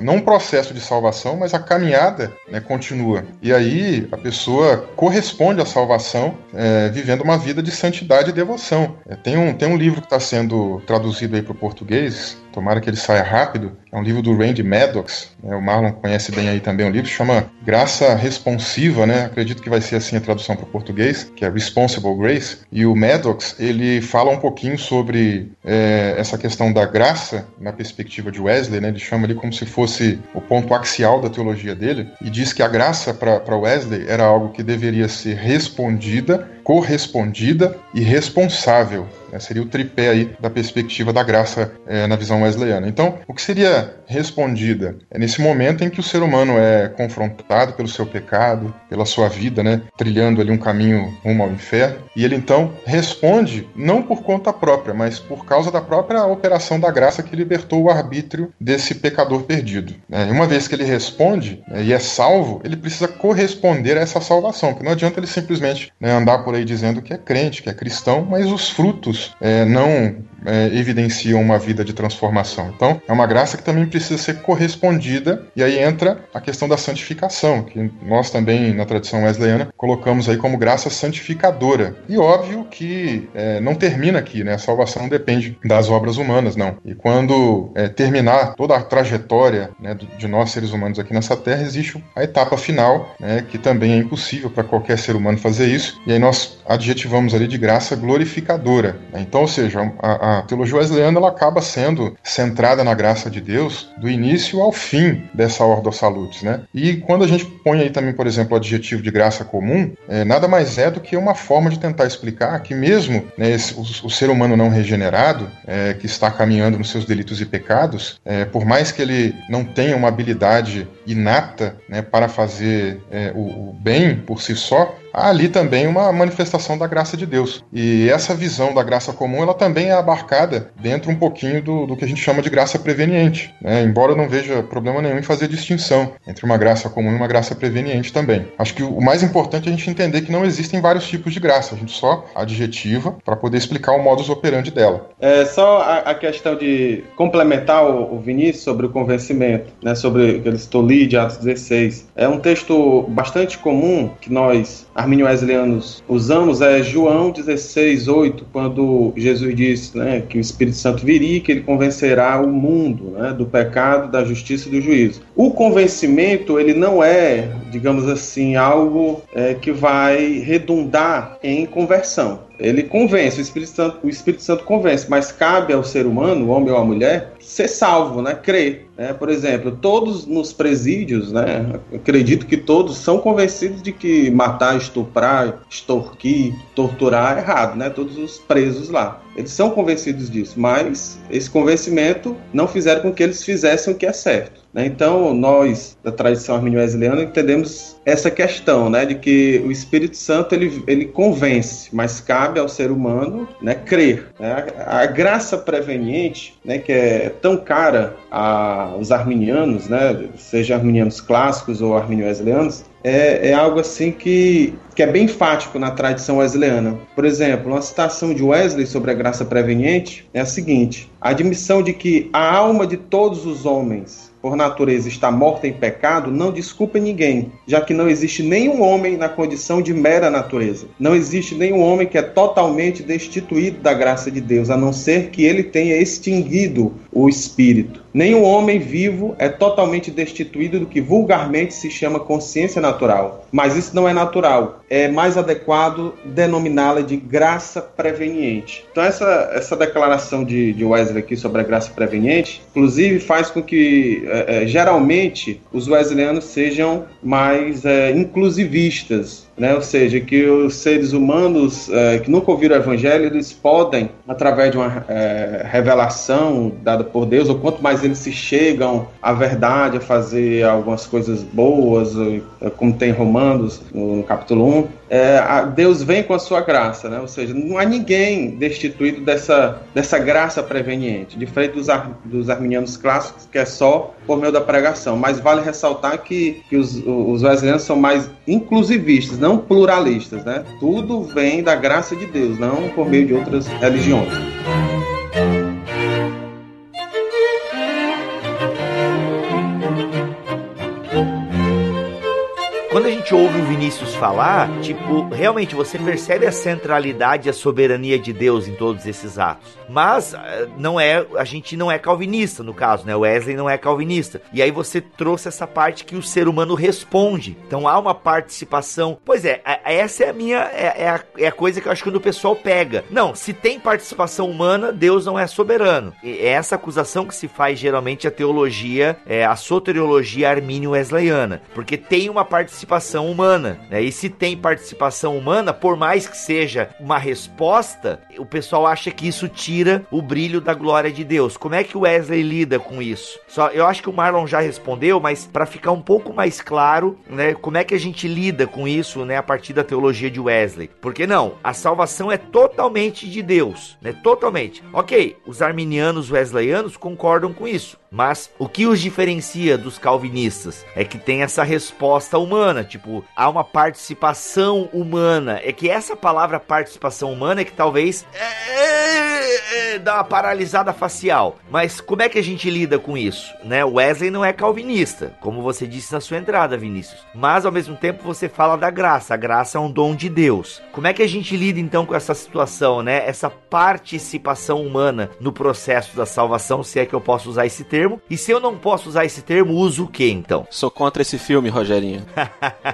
Não um processo de salvação, mas a caminhada né, continua. E aí a pessoa corresponde à salvação é, vivendo uma vida de santidade e devoção. É, tem, um, tem um livro que está sendo traduzido aí para o português, tomara que ele saia rápido, é um livro do Randy Maddox, né, o Marlon conhece bem aí também o livro, chama Graça Responsiva, né, acredito que vai ser assim a tradução para o português, que é Responsible Grace, e o Maddox, ele fala um pouquinho sobre é, essa questão da graça na perspectiva de Wesley, né, ele chama ali como se fosse o ponto axial da teologia dele, e diz que a graça para Wesley era algo que deveria ser respondida, correspondida e responsável. Né? Seria o tripé aí da perspectiva da graça é, na visão wesleyana. Então, o que seria respondida é nesse momento em que o ser humano é confrontado pelo seu pecado, pela sua vida, né, trilhando ali um caminho rumo ao inferno, e ele então responde não por conta própria, mas por causa da própria operação da graça que libertou o arbítrio desse pecador perdido. Né? E uma vez que ele responde né, e é salvo, ele precisa corresponder a essa salvação, porque não adianta ele simplesmente né, andar por aí dizendo que é crente, que é cristão, mas os frutos é, não é, evidenciam uma vida de transformação. Então, é uma graça que também precisa ser correspondida, e aí entra a questão da santificação, que nós também, na tradição wesleyana, colocamos aí como graça santificadora. E óbvio que é, não termina aqui, né? A salvação depende das obras humanas, não. E quando é, terminar toda a trajetória né, de nós, seres humanos, aqui nessa terra, existe a etapa final, né, que também é impossível para qualquer ser humano fazer isso, e aí nós adjetivamos ali de graça glorificadora. Né? Então, ou seja, a, a teologia wesleyana ela acaba sendo centrada na graça de Deus do início ao fim dessa Ordo Salutis, né? E quando a gente põe aí também, por exemplo, o adjetivo de graça comum, é, nada mais é do que uma forma de tentar explicar que mesmo né, esse, o, o, ser humano não regenerado, é, que está caminhando nos seus delitos e pecados, é, por mais que ele não tenha uma habilidade inata né, para fazer é, o, o bem por si só, há ali também uma manifestação da graça de Deus. E essa visão da graça comum, ela também é abarcada dentro um pouquinho do, do que a gente chama de graça preveniente. Né? Embora eu não veja problema nenhum em fazer distinção entre uma graça comum e uma graça preveniente também. Acho que o mais importante é a gente entender que não existem vários tipos de graça, a gente só adjetiva para poder explicar o modus operandi dela. É só a, a questão de complementar o, o, Vinícius sobre o convencimento, né, sobre aquele Stoli de Atos 16. É um texto bastante comum que nós arminio wesleyanos usamos é João 16, 8, quando Jesus diz né, que o Espírito Santo viria, que ele convencerá o mundo né, do pecado, da justiça e do juízo. O convencimento, ele não é, digamos assim, algo é, que vai redundar em conversão. Ele convence, o Espírito, Santo, o Espírito Santo convence, mas cabe ao ser humano, homem ou a mulher, ser salvo, né? Crer. Né? Por exemplo, todos nos presídios, né? Acredito que todos são convencidos de que matar, estuprar, extorquir, torturar é errado, né? Todos os presos lá. Eles são convencidos disso, mas esse convencimento não fizeram com que eles fizessem o que é certo. Né? Então, nós, da tradição armínio wesleyana, entendemos essa questão, né, de que o Espírito Santo ele, ele convence, mas cabe ao ser humano, né, crer. Né? A, a, graça preveniente, né, que é tão cara aos arminianos, né, seja arminianos clássicos ou armínio wesleyanos, é, é, algo assim que, que é bem enfático na tradição wesleyana. Por exemplo, uma citação de Wesley sobre a graça preveniente é a seguinte: a admissão de que a alma de todos os homens por natureza está morta em pecado, não desculpa ninguém, já que não existe nenhum homem na condição de mera natureza. Não existe nenhum homem que é totalmente destituído da graça de Deus, a não ser que ele tenha extinguido o espírito. Nenhum homem vivo é totalmente destituído do que vulgarmente se chama consciência natural. Mas isso não é natural. É mais adequado denominá-la de graça preveniente. Então, essa, essa declaração de, de Wesley aqui sobre a graça preveniente, inclusive, faz com que, é, é, geralmente, os wesleyanos sejam mais é, inclusivistas né? Ou seja, que os seres humanos é, que nunca ouviram o Evangelho, eles podem, através de uma é, revelação dada por Deus, ou quanto mais eles se chegam à verdade, a fazer algumas coisas boas, é, como tem Romanos no, no capítulo 1, é, Deus vem com a sua graça, né? ou seja, não há ninguém destituído dessa, dessa graça preveniente, diferente dos, ar, dos arminianos clássicos, que é só por meio da pregação. Mas vale ressaltar que, que os, os wesleyanos são mais inclusivistas, não pluralistas, né? Tudo vem da graça de Deus, não por meio de outras religiões. Gente ouve o Vinícius falar, tipo, realmente você percebe a centralidade e a soberania de Deus em todos esses atos. Mas eh, não é, a gente não é calvinista no caso, né? Wesley não é calvinista. E aí você trouxe essa parte que o ser humano responde. Então há uma participação. Pois é, essa é a minha é, é, a, é a coisa que eu acho que quando o pessoal pega. Não, se tem participação humana, Deus não é soberano. E é essa acusação que se faz geralmente a teologia, é a soteriologia armínio wesleyana, porque tem uma participação participação humana. Né? E se tem participação humana, por mais que seja uma resposta, o pessoal acha que isso tira o brilho da glória de Deus. Como é que o Wesley lida com isso? Só, eu acho que o Marlon já respondeu, mas para ficar um pouco mais claro, né, como é que a gente lida com isso, né, a partir da teologia de Wesley? Porque não, a salvação é totalmente de Deus, né? Totalmente. OK, os arminianos wesleyanos concordam com isso. Mas o que os diferencia dos calvinistas é que tem essa resposta humana, tipo, há uma participação humana. É que essa palavra participação humana é que talvez é, é, dá uma paralisada facial. Mas como é que a gente lida com isso? Né? Wesley não é calvinista, como você disse na sua entrada, Vinícius. Mas ao mesmo tempo você fala da graça. A graça é um dom de Deus. Como é que a gente lida então com essa situação, né? Essa participação humana no processo da salvação, se é que eu posso usar esse termo? termo. E se eu não posso usar esse termo, uso o que então? Sou contra esse filme, Rogerinho.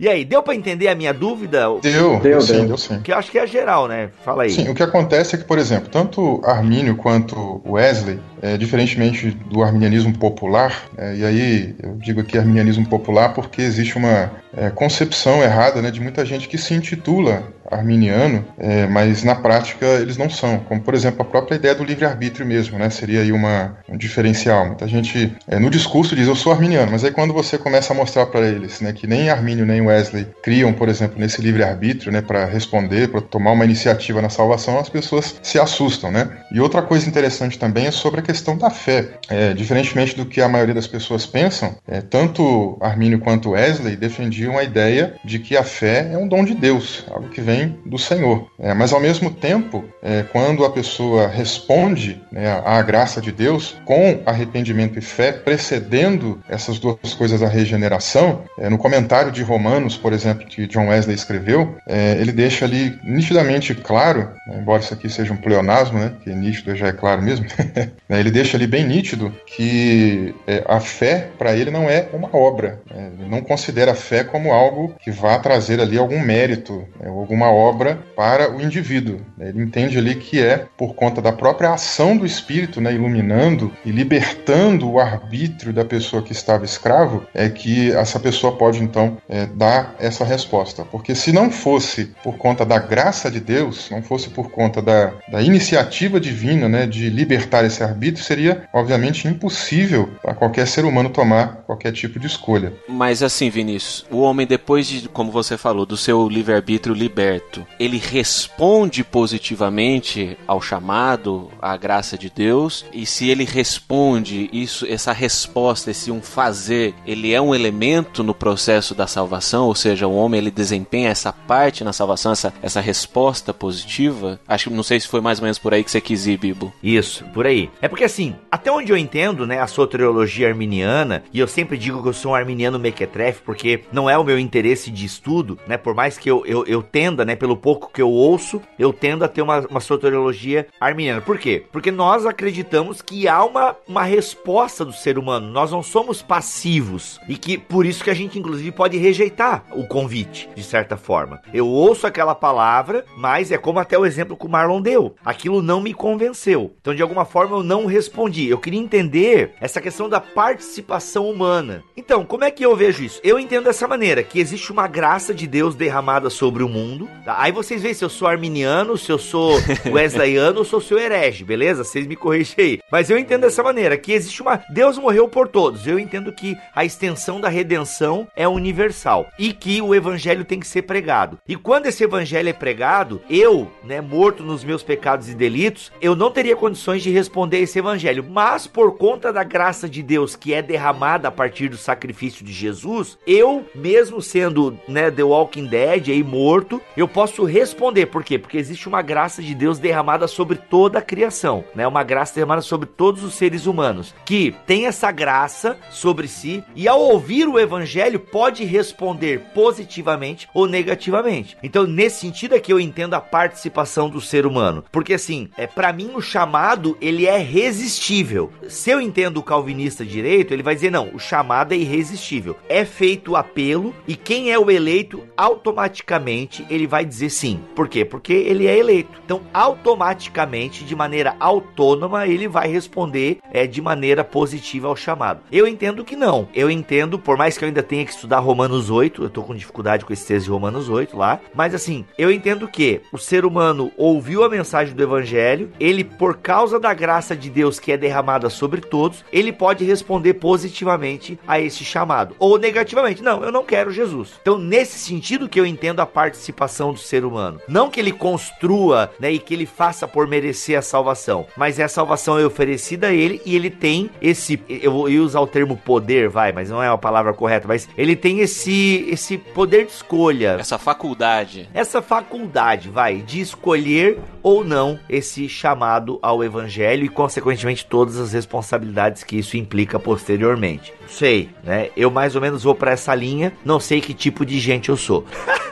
E aí, deu para entender a minha dúvida? Deu, deu, sim, deu sim. Que acho que é geral, né? Fala aí. Sim, o que acontece é que, por exemplo, tanto Armínio quanto Wesley, é, diferentemente do arminianismo popular, é, e aí eu digo aqui arminianismo popular porque existe uma é, concepção errada né, de muita gente que se intitula arminiano, é, mas na prática eles não são. Como, por exemplo, a própria ideia do livre-arbítrio mesmo, né? Seria aí uma, um diferencial. Muita gente é, no discurso diz eu sou arminiano, mas aí quando você começa a mostrar para eles né, que nem Armínio nem Wesley criam, por exemplo, nesse livre-arbítrio, né, para responder, para tomar uma iniciativa na salvação, as pessoas se assustam, né? E outra coisa interessante também é sobre a questão da fé. É, diferentemente do que a maioria das pessoas pensam, é, tanto Armínio quanto Wesley defendiam a ideia de que a fé é um dom de Deus, algo que vem do Senhor. É, mas ao mesmo tempo, é, quando a pessoa responde né, à graça de Deus com arrependimento e fé, precedendo essas duas coisas da regeneração, é, no comentário de Romanos Romanos, por exemplo, que John Wesley escreveu, é, ele deixa ali nitidamente claro, né, embora isso aqui seja um pleonasmo, né, que nítido já é claro mesmo, né, ele deixa ali bem nítido que é, a fé para ele não é uma obra. Né, ele não considera a fé como algo que vá trazer ali algum mérito, né, alguma obra para o indivíduo. Né. Ele entende ali que é por conta da própria ação do Espírito, né, iluminando e libertando o arbítrio da pessoa que estava escravo, é que essa pessoa pode então é, dar essa resposta. Porque se não fosse por conta da graça de Deus, não fosse por conta da, da iniciativa divina né, de libertar esse arbítrio, seria obviamente impossível para qualquer ser humano tomar qualquer tipo de escolha. Mas assim, Vinícius, o homem, depois de, como você falou, do seu livre-arbítrio liberto, ele responde positivamente ao chamado, à graça de Deus, e se ele responde isso, essa resposta, esse um fazer, ele é um elemento no processo da salvação salvação, ou seja, o homem ele desempenha essa parte na salvação, essa, essa resposta positiva. Acho que não sei se foi mais ou menos por aí que você quis ir, Bibo. Isso, por aí. É porque assim, até onde eu entendo, né, a soteriologia arminiana, e eu sempre digo que eu sou um arminiano mequetrefe, porque não é o meu interesse de estudo, né, por mais que eu, eu, eu tenda, né, pelo pouco que eu ouço, eu tendo a ter uma, uma soteriologia arminiana. Por quê? Porque nós acreditamos que há uma, uma resposta do ser humano, nós não somos passivos, e que por isso que a gente inclusive pode rejeitar o convite, de certa forma. Eu ouço aquela palavra, mas é como até o exemplo que o Marlon deu. Aquilo não me convenceu. Então, de alguma forma, eu não respondi. Eu queria entender essa questão da participação humana. Então, como é que eu vejo isso? Eu entendo dessa maneira, que existe uma graça de Deus derramada sobre o mundo. Tá? Aí vocês veem se eu sou arminiano, se eu sou wesleyano ou se eu sou herege, beleza? Vocês me corrigem aí. Mas eu entendo dessa maneira, que existe uma... Deus morreu por todos. Eu entendo que a extensão da redenção é universal. E que o evangelho tem que ser pregado. E quando esse evangelho é pregado, eu, né, morto nos meus pecados e delitos, eu não teria condições de responder esse evangelho. Mas por conta da graça de Deus que é derramada a partir do sacrifício de Jesus, eu, mesmo sendo, né, The Walking Dead aí morto, eu posso responder. Por quê? Porque existe uma graça de Deus derramada sobre toda a criação, né? Uma graça derramada sobre todos os seres humanos, que tem essa graça sobre si e ao ouvir o evangelho pode responder positivamente ou negativamente. Então, nesse sentido é que eu entendo a participação do ser humano, porque assim, é para mim o chamado ele é resistível. Se eu entendo o calvinista direito, ele vai dizer não, o chamado é irresistível. É feito apelo e quem é o eleito automaticamente ele vai dizer sim. Por quê? Porque ele é eleito. Então, automaticamente, de maneira autônoma, ele vai responder é de maneira positiva ao chamado. Eu entendo que não. Eu entendo, por mais que eu ainda tenha que estudar Romanos 8, eu tô com dificuldade com esse texto de Romanos 8 lá, mas assim, eu entendo que o ser humano ouviu a mensagem do evangelho, ele por causa da graça de Deus que é derramada sobre todos, ele pode responder positivamente a esse chamado ou negativamente. Não, eu não quero Jesus. Então, nesse sentido que eu entendo a participação do ser humano, não que ele construa, né, e que ele faça por merecer a salvação, mas é a salvação é oferecida a ele e ele tem esse, eu vou usar o termo poder, vai, mas não é a palavra correta, mas ele tem esse esse poder de escolha, essa faculdade, essa faculdade, vai, de escolher ou não esse chamado ao evangelho e consequentemente todas as responsabilidades que isso implica posteriormente. Sei, né? Eu mais ou menos vou para essa linha, não sei que tipo de gente eu sou.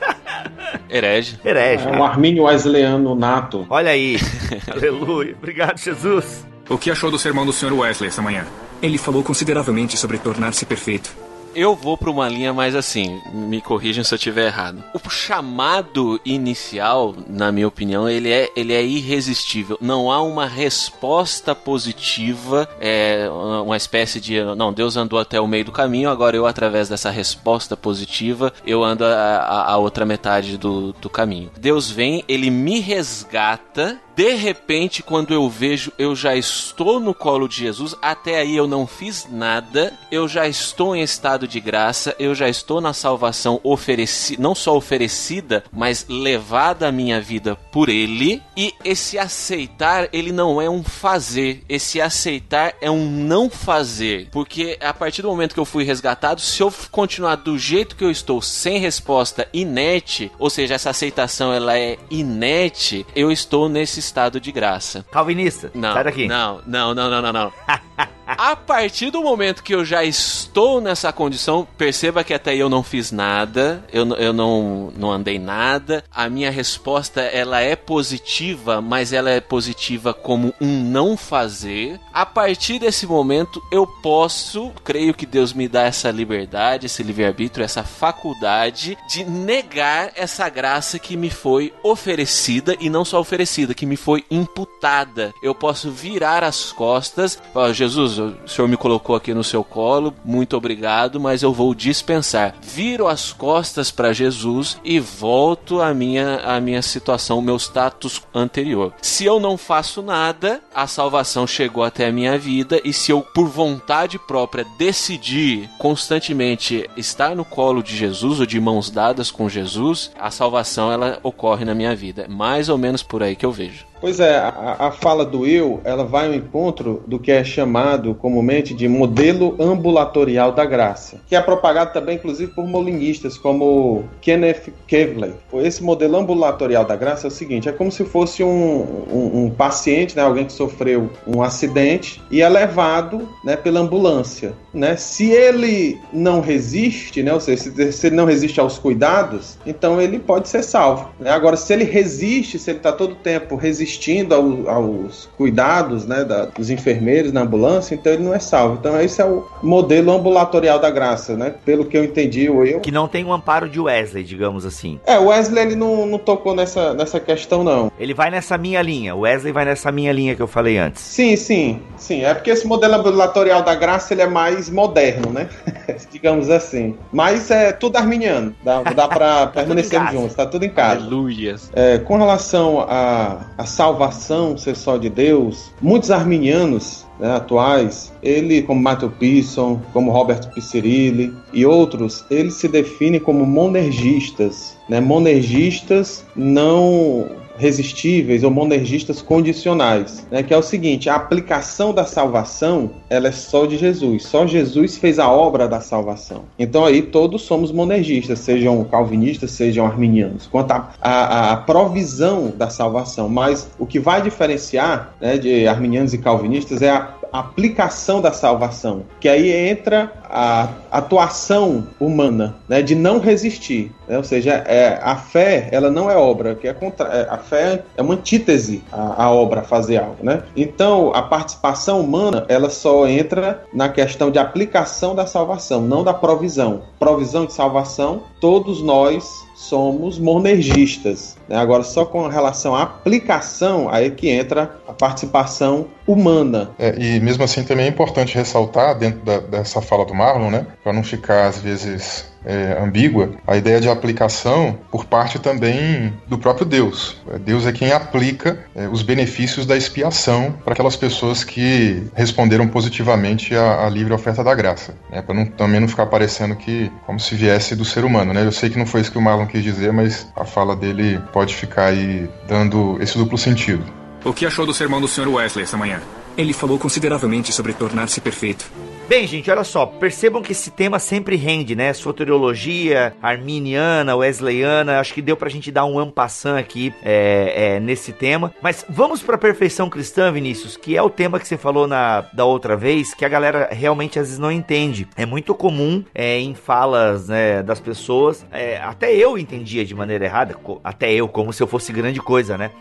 Herege. Herege. É um Armínio Wesleyano nato. Olha aí. Aleluia. Obrigado, Jesus. O que achou do sermão do Sr. Wesley essa manhã? Ele falou consideravelmente sobre tornar-se perfeito. Eu vou para uma linha mais assim, me corrijam se eu estiver errado. O chamado inicial, na minha opinião, ele é, ele é irresistível. Não há uma resposta positiva, é uma espécie de não, Deus andou até o meio do caminho, agora eu através dessa resposta positiva, eu ando a, a, a outra metade do, do caminho. Deus vem, ele me resgata de repente, quando eu vejo, eu já estou no colo de Jesus, até aí eu não fiz nada, eu já estou em estado de graça, eu já estou na salvação oferecida, não só oferecida, mas levada à minha vida por Ele. E esse aceitar, ele não é um fazer, esse aceitar é um não fazer, porque a partir do momento que eu fui resgatado, se eu continuar do jeito que eu estou, sem resposta, inerte, ou seja, essa aceitação ela é inerte, eu estou nesse estado de graça. Calvinista, Não, sai daqui. não, não, não, não, não, não. A partir do momento que eu já estou nessa condição, perceba que até aí eu não fiz nada, eu, eu não, não andei nada. A minha resposta ela é positiva, mas ela é positiva como um não fazer. A partir desse momento eu posso, creio que Deus me dá essa liberdade, esse livre-arbítrio, essa faculdade de negar essa graça que me foi oferecida e não só oferecida, que me foi imputada. Eu posso virar as costas, falar, Jesus, o Senhor me colocou aqui no seu colo, muito obrigado, mas eu vou dispensar. Viro as costas para Jesus e volto à minha, à minha situação, meu status anterior. Se eu não faço nada, a salvação chegou até a minha vida e se eu, por vontade própria, decidir constantemente estar no colo de Jesus ou de mãos dadas com Jesus, a salvação ela ocorre na minha vida. Mais ou menos por aí que eu vejo. Pois é, a, a, fala do eu, ela vai ao encontro do que é chamado comumente de modelo ambulatorial da graça, que é propagado também, inclusive, por molinistas como Kenneth Kevley. Esse modelo ambulatorial da graça é o seguinte: é como se fosse um, um, um paciente, né, alguém que sofreu um acidente e é levado né, pela ambulância. Né? Se ele não resiste, né, ou seja, se, se ele não resiste aos cuidados, então ele pode ser salvo. Né? Agora, se ele resiste, se ele está todo o tempo resistindo ao, aos cuidados né, da, dos enfermeiros na ambulância, então ele não é salvo. Então, esse é o modelo ambulatorial da graça, né? Pelo que eu entendi, o eu. Que não tem o um amparo de Wesley, digamos assim. É, o Wesley ele não, não tocou nessa, nessa questão, não. Ele vai nessa minha linha. O Wesley vai nessa minha linha que eu falei antes. Sim, sim, sim. É porque esse modelo ambulatorial da graça ele é mais moderno, né? digamos assim. Mas é tudo arminiano. Dá, dá pra tá permanecer juntos, tá tudo em casa. Aleluia. É, com relação a, a salvação ser só de Deus, muitos arminianos né, atuais, ele, como Matthew Pearson, como Robert Picirilli e outros, eles se definem como monergistas. Né? Monergistas não resistíveis ou monergistas condicionais, né? que é o seguinte: a aplicação da salvação ela é só de Jesus, só Jesus fez a obra da salvação. Então aí todos somos monergistas, sejam calvinistas, sejam arminianos, quanto à provisão da salvação. Mas o que vai diferenciar né, de arminianos e calvinistas é a aplicação da salvação, que aí entra a atuação humana, né, de não resistir, né? ou seja, é, a fé ela não é obra, que é contra, é, a fé é uma antítese à, à obra fazer algo, né? Então a participação humana ela só entra na questão de aplicação da salvação, não da provisão. Provisão de salvação, todos nós somos monergistas. Né? Agora, só com relação à aplicação, aí que entra a participação humana. É, e mesmo assim também é importante ressaltar, dentro da, dessa fala do Marlon, né, para não ficar às vezes é, ambígua, a ideia de aplicação por parte também do próprio Deus. Deus é quem aplica é, os benefícios da expiação para aquelas pessoas que responderam positivamente à, à livre oferta da graça. Né, para também não ficar parecendo que como se viesse do ser humano. Né? Eu sei que não foi isso que o Marlon quis dizer, mas a fala dele pode ficar aí dando esse duplo sentido. O que achou do sermão do Sr. Wesley essa manhã? Ele falou consideravelmente sobre tornar-se perfeito. Bem, gente, olha só, percebam que esse tema sempre rende, né? Soteriologia, arminiana, wesleyana, acho que deu pra gente dar um ampassan aqui é, é, nesse tema. Mas vamos pra perfeição cristã, Vinícius, que é o tema que você falou na, da outra vez, que a galera realmente às vezes não entende. É muito comum é, em falas né, das pessoas, é, até eu entendia de maneira errada, até eu, como se eu fosse grande coisa, né?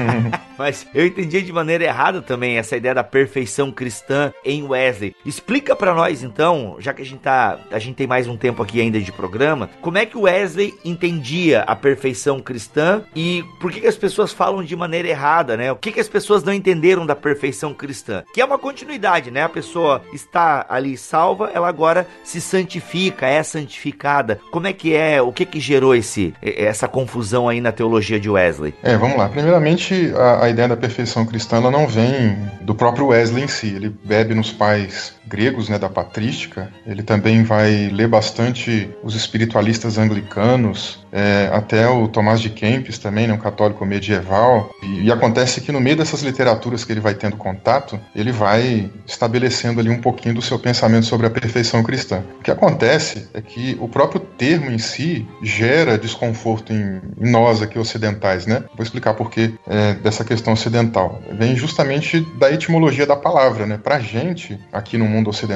Mas eu entendia de maneira errada também essa ideia da perfeição cristã em Wesley. Explica Explica para nós então, já que a gente tá, a gente tem mais um tempo aqui ainda de programa, como é que o Wesley entendia a perfeição cristã e por que, que as pessoas falam de maneira errada, né? O que, que as pessoas não entenderam da perfeição cristã? Que é uma continuidade, né? A pessoa está ali salva, ela agora se santifica, é santificada. Como é que é? O que que gerou esse essa confusão aí na teologia de Wesley? É, vamos lá. Primeiramente, a, a ideia da perfeição cristã ela não vem do próprio Wesley em si. Ele bebe nos pais gregos, né, da patrística. Ele também vai ler bastante os espiritualistas anglicanos, é, até o Tomás de Kempis também, né, um católico medieval. E, e, acontece que no meio dessas literaturas que ele vai tendo contato, ele vai estabelecendo ali um pouquinho do seu pensamento sobre a perfeição cristã. O que acontece é que o próprio termo em si gera desconforto em, em nós aqui ocidentais, né? Vou explicar por que é, dessa questão ocidental. Vem justamente da etimologia da palavra, né? Pra gente, aqui no mundo ocidental,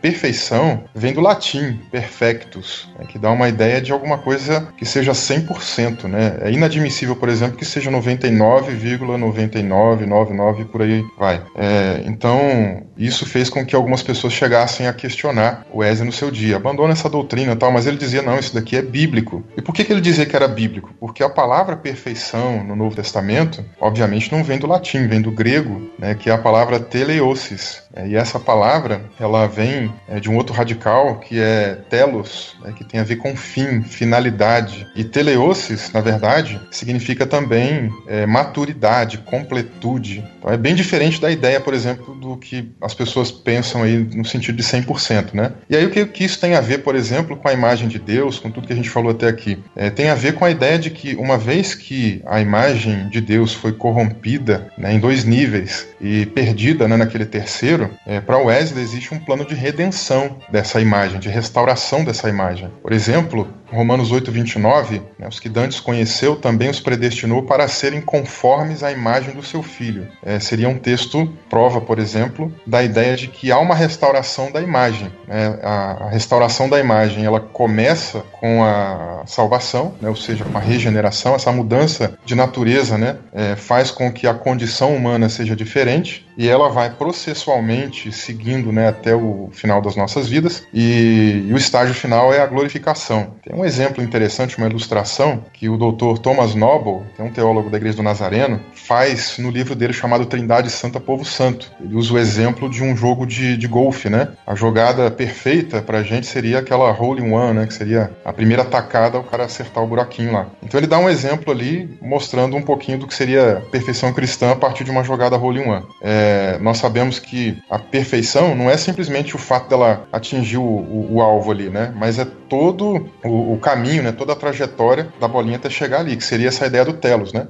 perfeição vem do latim, perfectus, né, que dá uma ideia de alguma coisa que seja 100%, né? É inadmissível, por exemplo, que seja 99,9999 por aí vai. É, então, isso fez com que algumas pessoas chegassem a questionar o Wesley no seu dia. Abandona essa doutrina tal, mas ele dizia, não, isso daqui é bíblico. E por que, que ele dizia que era bíblico? Porque a palavra perfeição no Novo Testamento, obviamente, não vem do latim, vem do grego, né, que é a palavra teleosis. É, e essa palavra, ela vem é, de um outro radical, que é telos, né, que tem a ver com fim, finalidade. E teleosis, na verdade, significa também é, maturidade, completude. Então é bem diferente da ideia, por exemplo, do que as pessoas pensam aí no sentido de 100%, né? E aí o que, que isso tem a ver, por exemplo, com a imagem de Deus, com tudo que a gente falou até aqui? É, tem a ver com a ideia de que uma vez que a imagem de Deus foi corrompida, corrompida né, em dois níveis e perdida né, naquele terceiro, é, para Wesley existe um plano de redenção dessa imagem, de restauração dessa imagem. Por exemplo, Romanos 8, 29, né, os que Dantes conheceu também os predestinou para serem conformes à imagem do seu filho. É, seria um texto, prova, por exemplo, da ideia de que há uma restauração da imagem. Né? A, a, restauração da imagem ela começa com a salvação, né, ou seja, com a regeneração, essa mudança de natureza né, é, faz com que a condição humana seja diferente e ela vai processualmente seguindo né, até o final das nossas vidas, e, e, o estágio final é a glorificação. Tem um exemplo interessante, uma ilustração, que o doutor Thomas Noble, que é um teólogo da Igreja do Nazareno, faz no livro dele chamado Trindade Santa Povo Santo. Ele usa o exemplo de um jogo de, de golfe, né? A jogada perfeita pra gente seria aquela hole in one, né? Que seria a primeira tacada, o cara acertar o buraquinho lá. Então ele dá um exemplo ali, mostrando um pouquinho do que seria perfeição cristã a partir de uma jogada hole in one. É, nós sabemos que a perfeição não é simplesmente o fato dela atingir o, o, o alvo ali, né? Mas é todo o, o, caminho, né? Toda a trajetória da bolinha até chegar ali, que seria essa ideia do telos, né?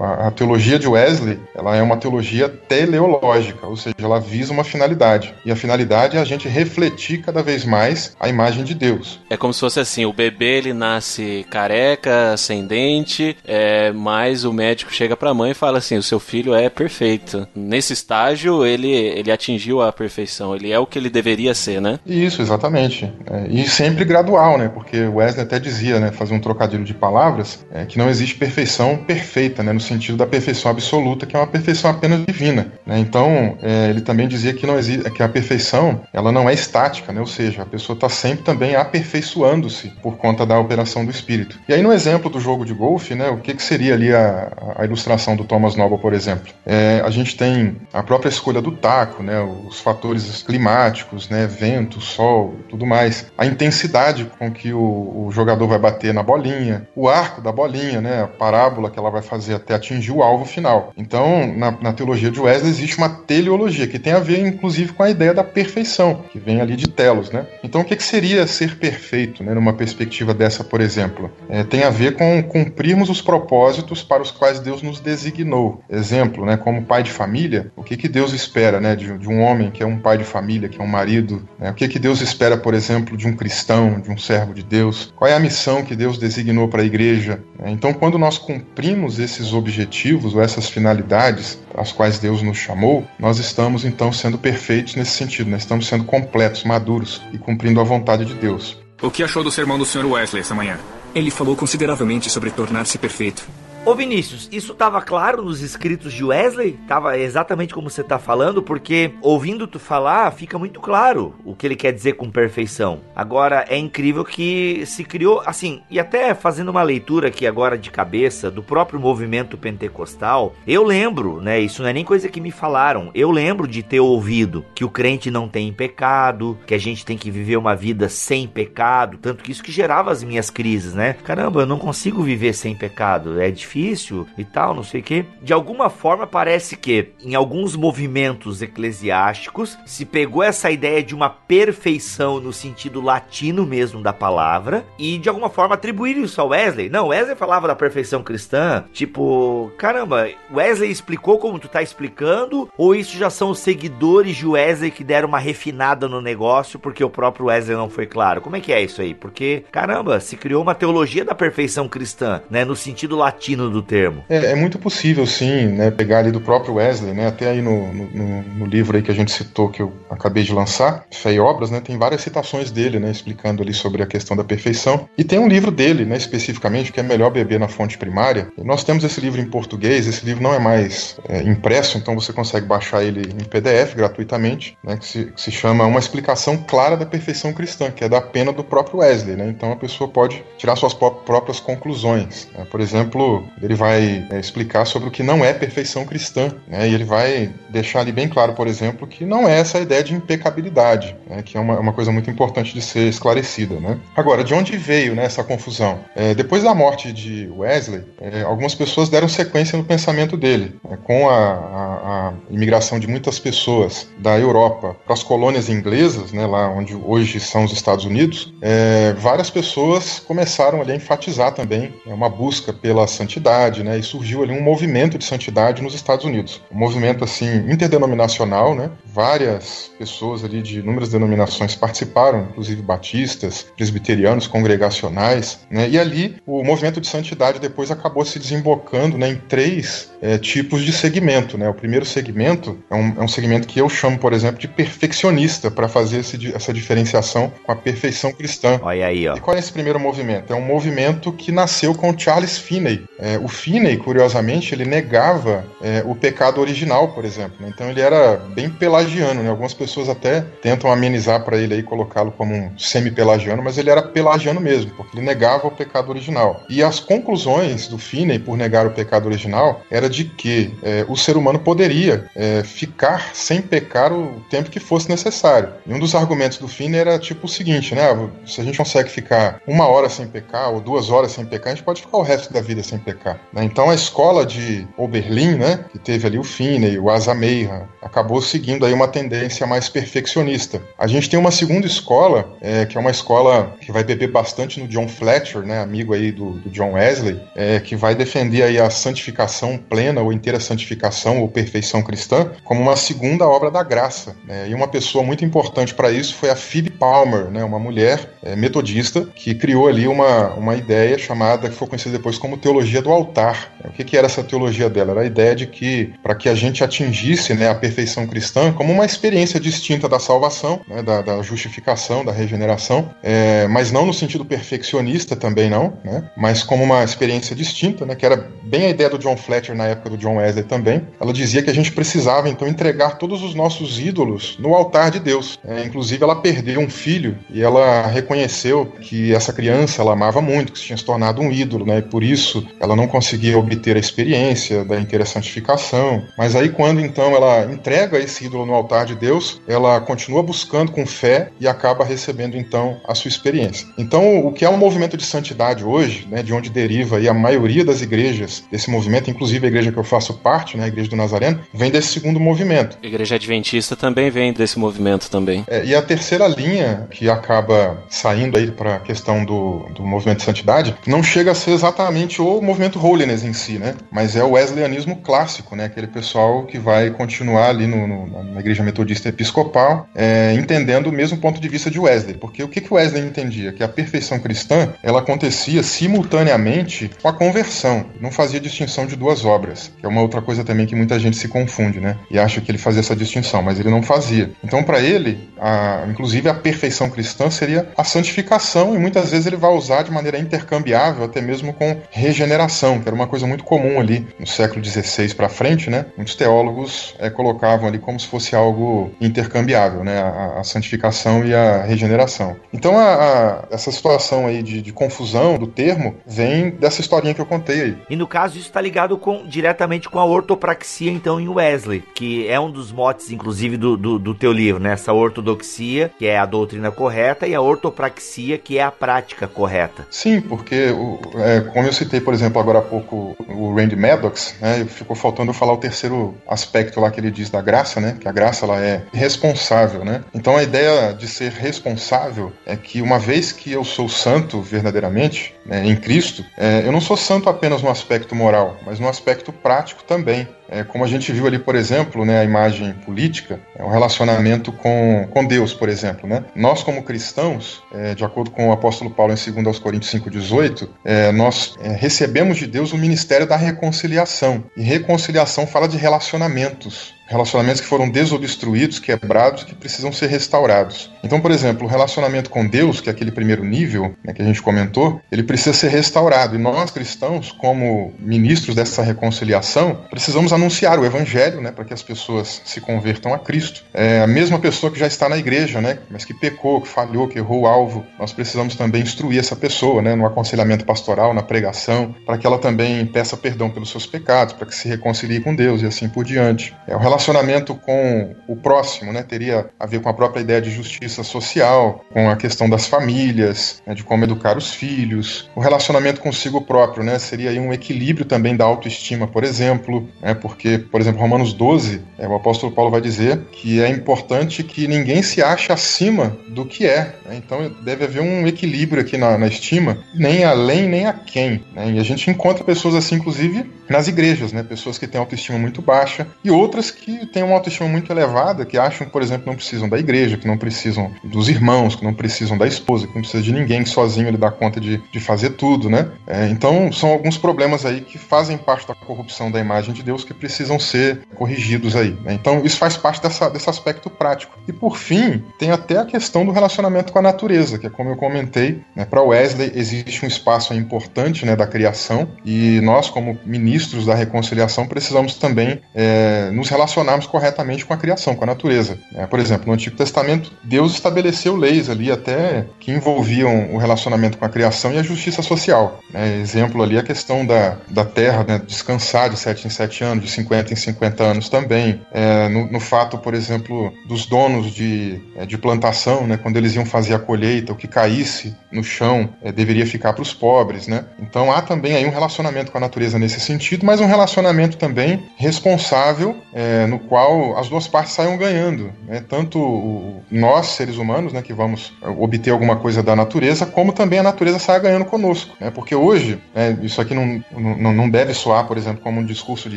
A, a, teologia de Wesley, ela é uma teologia teleológica, ou seja, ela visa uma finalidade. E a finalidade é a gente refletir cada vez mais a imagem de Deus. É como se fosse assim, o bebê ele nasce careca, sem dente, é, mas o médico chega para a mãe e fala assim, o seu filho é perfeito. Nesse estágio, ele, ele atingiu a perfeição. Ele é o que ele deveria ser, né? Isso, exatamente. É, e sempre gradual, né? Porque Wesley até dizia, né? Fazer um trocadilho de palavras, é, que não existe perfeição perfeita, né? No sentido da perfeição absoluta, que é uma perfeição apenas divina. Né? Então, é, ele também dizia que não existe, que a perfeição, ela não é estática, né? Ou seja, a pessoa está sempre também aperfeiçoando-se por conta da operação do espírito. E aí, no exemplo do jogo de golfe, né? O que, que seria ali a, a ilustração do Thomas Noble, por exemplo? É, a gente tem a própria escolha do taco, né, os fatores climáticos, né, vento, sol, tudo mais, a intensidade com que o, o, jogador vai bater na bolinha, o arco da bolinha, né, a parábola que ela vai fazer até atingir o alvo final. Então, na, na teologia de Wesley existe uma teleologia que tem a ver, inclusive, com a ideia da perfeição, que vem ali de Telos, né. Então, o que, que seria ser perfeito, né, numa perspectiva dessa, por exemplo? É, tem a ver com cumprirmos os propósitos para os quais Deus nos designou. Exemplo, né, como pai de família, o que, que Deus espera né, de, de, um homem que é um pai de família, que é um marido? Né? O que, que Deus espera, por exemplo, de um cristão, de um servo de Deus? Qual é a missão que Deus designou para a igreja? Né? Então, quando nós cumprimos esses objetivos ou essas finalidades às quais Deus nos chamou, nós estamos então sendo perfeitos nesse sentido, né? estamos sendo completos, maduros e cumprindo a vontade de Deus. O que achou do sermão do Sr. Wesley essa manhã? Ele falou consideravelmente sobre tornar-se perfeito. Ô Vinícius, isso estava claro nos escritos de Wesley? Tava exatamente como você está falando, porque ouvindo tu falar, fica muito claro o que ele quer dizer com perfeição. Agora, é incrível que se criou, assim, e até fazendo uma leitura aqui agora de cabeça do próprio movimento pentecostal, eu lembro, né, isso não é nem coisa que me falaram, eu lembro de ter ouvido que o crente não tem pecado, que a gente tem que viver uma vida sem pecado, tanto que isso que gerava as minhas crises, né? Caramba, eu não consigo viver sem pecado, é difícil difícil e tal, não sei o que. De alguma forma parece que em alguns movimentos eclesiásticos se pegou essa ideia de uma perfeição no sentido latino mesmo da palavra e de alguma forma atribuir isso ao Wesley. Não, Wesley falava da perfeição cristã, tipo, caramba, Wesley explicou como tu tá explicando ou isso já são os seguidores de Wesley que deram uma refinada no negócio porque o próprio Wesley não foi claro? Como é que é isso aí? Porque, caramba, se criou uma teologia da perfeição cristã, né, no sentido latino do termo. É, é, muito possível, sim, né, pegar ali do próprio Wesley, né, até aí no, no, no, livro aí que a gente citou, que eu acabei de lançar, Fé e Obras, né, tem várias citações dele, né, explicando ali sobre a questão da perfeição. E tem um livro dele, né, especificamente, que é Melhor Beber na Fonte Primária. E nós temos esse livro em português, esse livro não é mais é, impresso, então você consegue baixar ele em PDF gratuitamente, né, que se, que se chama Uma Explicação Clara da Perfeição Cristã, que é da pena do próprio Wesley, né, então a pessoa pode tirar suas próprias conclusões. Né. Por exemplo, ele vai é, explicar sobre o que não é perfeição cristã, né? E ele vai deixar ali bem claro, por exemplo, que não é essa ideia de impecabilidade, né? que é uma, uma, coisa muito importante de ser esclarecida, né? Agora, de onde veio né, essa confusão? É, depois da morte de Wesley, é, algumas pessoas deram sequência no pensamento dele, né? com a, a, a, imigração de muitas pessoas da Europa para as colônias inglesas, né, lá onde hoje são os Estados Unidos, é, várias pessoas começaram ali a enfatizar também né, uma busca pela santidade santidade, né? E surgiu ali um movimento de santidade nos Estados Unidos. Um movimento assim interdenominacional, né? Várias pessoas ali de inúmeras denominações participaram, inclusive batistas, presbiterianos, congregacionais, né? E ali o movimento de santidade depois acabou se desembocando, né, em três é, tipos de segmento, né? O primeiro segmento é um, é um segmento que eu chamo, por exemplo, de perfeccionista para fazer esse, essa diferenciação com a perfeição cristã. Olha aí, ó. E qual é esse primeiro movimento? É um movimento que nasceu com Charles Finney. É, o Finney, curiosamente, ele negava é, o pecado original, por exemplo. Né? Então ele era bem pelagiano, né? Algumas pessoas até tentam amenizar para ele aí colocá-lo como um semi-pelagiano, mas ele era pelagiano mesmo, porque ele negava o pecado original. E as conclusões do Finney por negar o pecado original era de que é, o ser humano poderia é, ficar sem pecar o tempo que fosse necessário. E um dos argumentos do Finney era tipo o seguinte, né? Se a gente consegue ficar uma hora sem pecar ou duas horas sem pecar, a gente pode ficar o resto da vida sem pecar. Né? Então a escola de Oberlin, né, que teve ali o Finney, o Asa Meira, acabou seguindo aí uma tendência mais perfeccionista. A gente tem uma segunda escola, é, que é uma escola que vai beber bastante no John Fletcher, né, amigo aí do, do John Wesley, é, que vai defender aí a santificação plena ou inteira santificação ou perfeição cristã como uma segunda obra da graça. Né? E uma pessoa muito importante para isso foi a Phoebe Palmer, né, uma mulher é, metodista que criou ali uma, uma ideia chamada, que foi conhecida depois como teologia do altar. O que, que era essa teologia dela? Era a ideia de que para que a gente atingisse né, a perfeição cristã como uma experiência distinta da salvação, né, da, da, justificação, da regeneração, é, mas não no sentido perfeccionista também não, né, mas como uma experiência distinta, né, que era bem a ideia do John Fletcher na época do John Wesley também. Ela dizia que a gente precisava então entregar todos os nossos ídolos no altar de Deus. É, inclusive ela perdeu um filho e ela reconheceu que essa criança ela amava muito, que se tinha se tornado um ídolo, né, e por isso ela não conseguia obter a experiência da inteira santificação. Mas aí quando então ela entrega esse ídolo no altar de Deus, ela continua buscando com fé e acaba recebendo então a sua experiência. Então, o que é um movimento de santidade hoje, né, de onde deriva aí a maioria das igrejas desse movimento, inclusive a igreja que eu faço parte, né, a igreja do Nazareno, vem desse segundo movimento. A igreja adventista também vem desse movimento também. É, e a terceira linha que acaba saindo aí para a questão do, do movimento de santidade não chega a ser exatamente o movimento holiness em si, né, mas é o wesleyanismo clássico, né, aquele pessoal que vai continuar ali no, no, na igreja metodista episcopal, é, entendendo o mesmo ponto de vista de Wesley, porque o que, que Wesley entendia? Que a perfeição cristã ela acontecia simultaneamente com a conversão, não fazia distinção de duas obras, que é uma outra coisa também que muita gente se confunde, né? E acha que ele fazia essa distinção, mas ele não fazia. Então, para ele, a, inclusive a perfeição cristã seria a santificação, e muitas vezes ele vai usar de maneira intercambiável, até mesmo com regeneração, que era uma coisa muito comum ali no século XVI para frente, né? Muitos teólogos é, colocavam ali como se fosse algo intercambiável, né? A, a santificação e a regeneração. Então, a, essa situação aí de, de, confusão do termo vem dessa historinha que eu contei aí. E no caso, isso está ligado com, diretamente com a ortopraxia, então, em Wesley, que é um dos motes, inclusive, do, do, do teu livro, né? Essa ortodoxia, que é a doutrina correta, e a ortopraxia, que é a prática correta. Sim, porque, é, como eu citei, por exemplo, agora há pouco, o Randy Maddox, né? Ficou faltando falar o terceiro aspecto lá que ele diz da graça, né? Que a graça, ela é responsável, né? Então, a ideia de ser responsável é que uma vez que eu sou santo verdadeiramente, né, em Cristo, é, eu não sou santo apenas no aspecto moral, mas no aspecto prático também. É, como a gente viu ali, por exemplo, né, a imagem política, é um relacionamento com, com Deus, por exemplo. Né? Nós, como cristãos, é, de acordo com o apóstolo Paulo em 2 Coríntios 5,18, é, nós é, recebemos de Deus o ministério da reconciliação. E reconciliação fala de relacionamentos relacionamentos que foram desobstruídos, quebrados, que precisam ser restaurados. Então, por exemplo, o relacionamento com Deus, que é aquele primeiro nível né, que a gente comentou, ele precisa ser restaurado. E nós, cristãos, como ministros dessa reconciliação, precisamos anunciar o evangelho, né, para que as pessoas se convertam a Cristo. É a mesma pessoa que já está na igreja, né, mas que pecou, que falhou, que errou o alvo, nós precisamos também instruir essa pessoa, né, no aconselhamento pastoral, na pregação, para que ela também peça perdão pelos seus pecados, para que se reconcilie com Deus e assim por diante. É o relacionamento com o próximo, né, teria a ver com a própria ideia de justiça social, com a questão das famílias, né, de como educar os filhos, o relacionamento consigo próprio, né, seria aí um equilíbrio também da autoestima, por exemplo, né, porque, por exemplo, Romanos 12, é, o apóstolo Paulo vai dizer que é importante que ninguém se ache acima do que é, né, então deve haver um equilíbrio aqui na, na estima, nem além nem a quem, né, e a gente encontra pessoas assim, inclusive, nas igrejas, né, pessoas que têm autoestima muito baixa e outras que têm uma autoestima muito elevada, que acham que, por exemplo, não precisam da igreja, que não precisam dos irmãos, que não precisam da esposa, que não precisa de ninguém, que sozinho ele dá conta de, de fazer tudo, né? É, então, são alguns problemas aí que fazem parte da corrupção da imagem de Deus que precisam ser corrigidos aí. Né? Então, isso faz parte dessa, desse aspecto prático. E, por fim, tem até a questão do relacionamento com a natureza, que é como eu comentei, né? para Wesley existe um espaço importante né, da criação e nós, como ministros da reconciliação, precisamos também é, nos relacionarmos corretamente com a criação, com a natureza. Né? Por exemplo, no Antigo Testamento, Deus estabeleceu leis ali até que envolviam o relacionamento com a criação e a justiça social. Né? Exemplo ali a questão da, da terra né? descansar de 7 em 7 anos, de 50 em 50 anos também. É, no, no, fato, por exemplo, dos donos de, é, de plantação, né? quando eles iam fazer a colheita, o que caísse no chão é, deveria ficar para os pobres. Né? Então há também aí um relacionamento com a natureza nesse sentido, mas um relacionamento também responsável, é, no qual as duas partes saiam ganhando. Né? Tanto nós, seres humanos, né, que vamos obter alguma coisa da natureza, como também a natureza saia ganhando conosco. Né? Porque hoje, né, isso aqui não, não, não deve soar, por exemplo, como um discurso de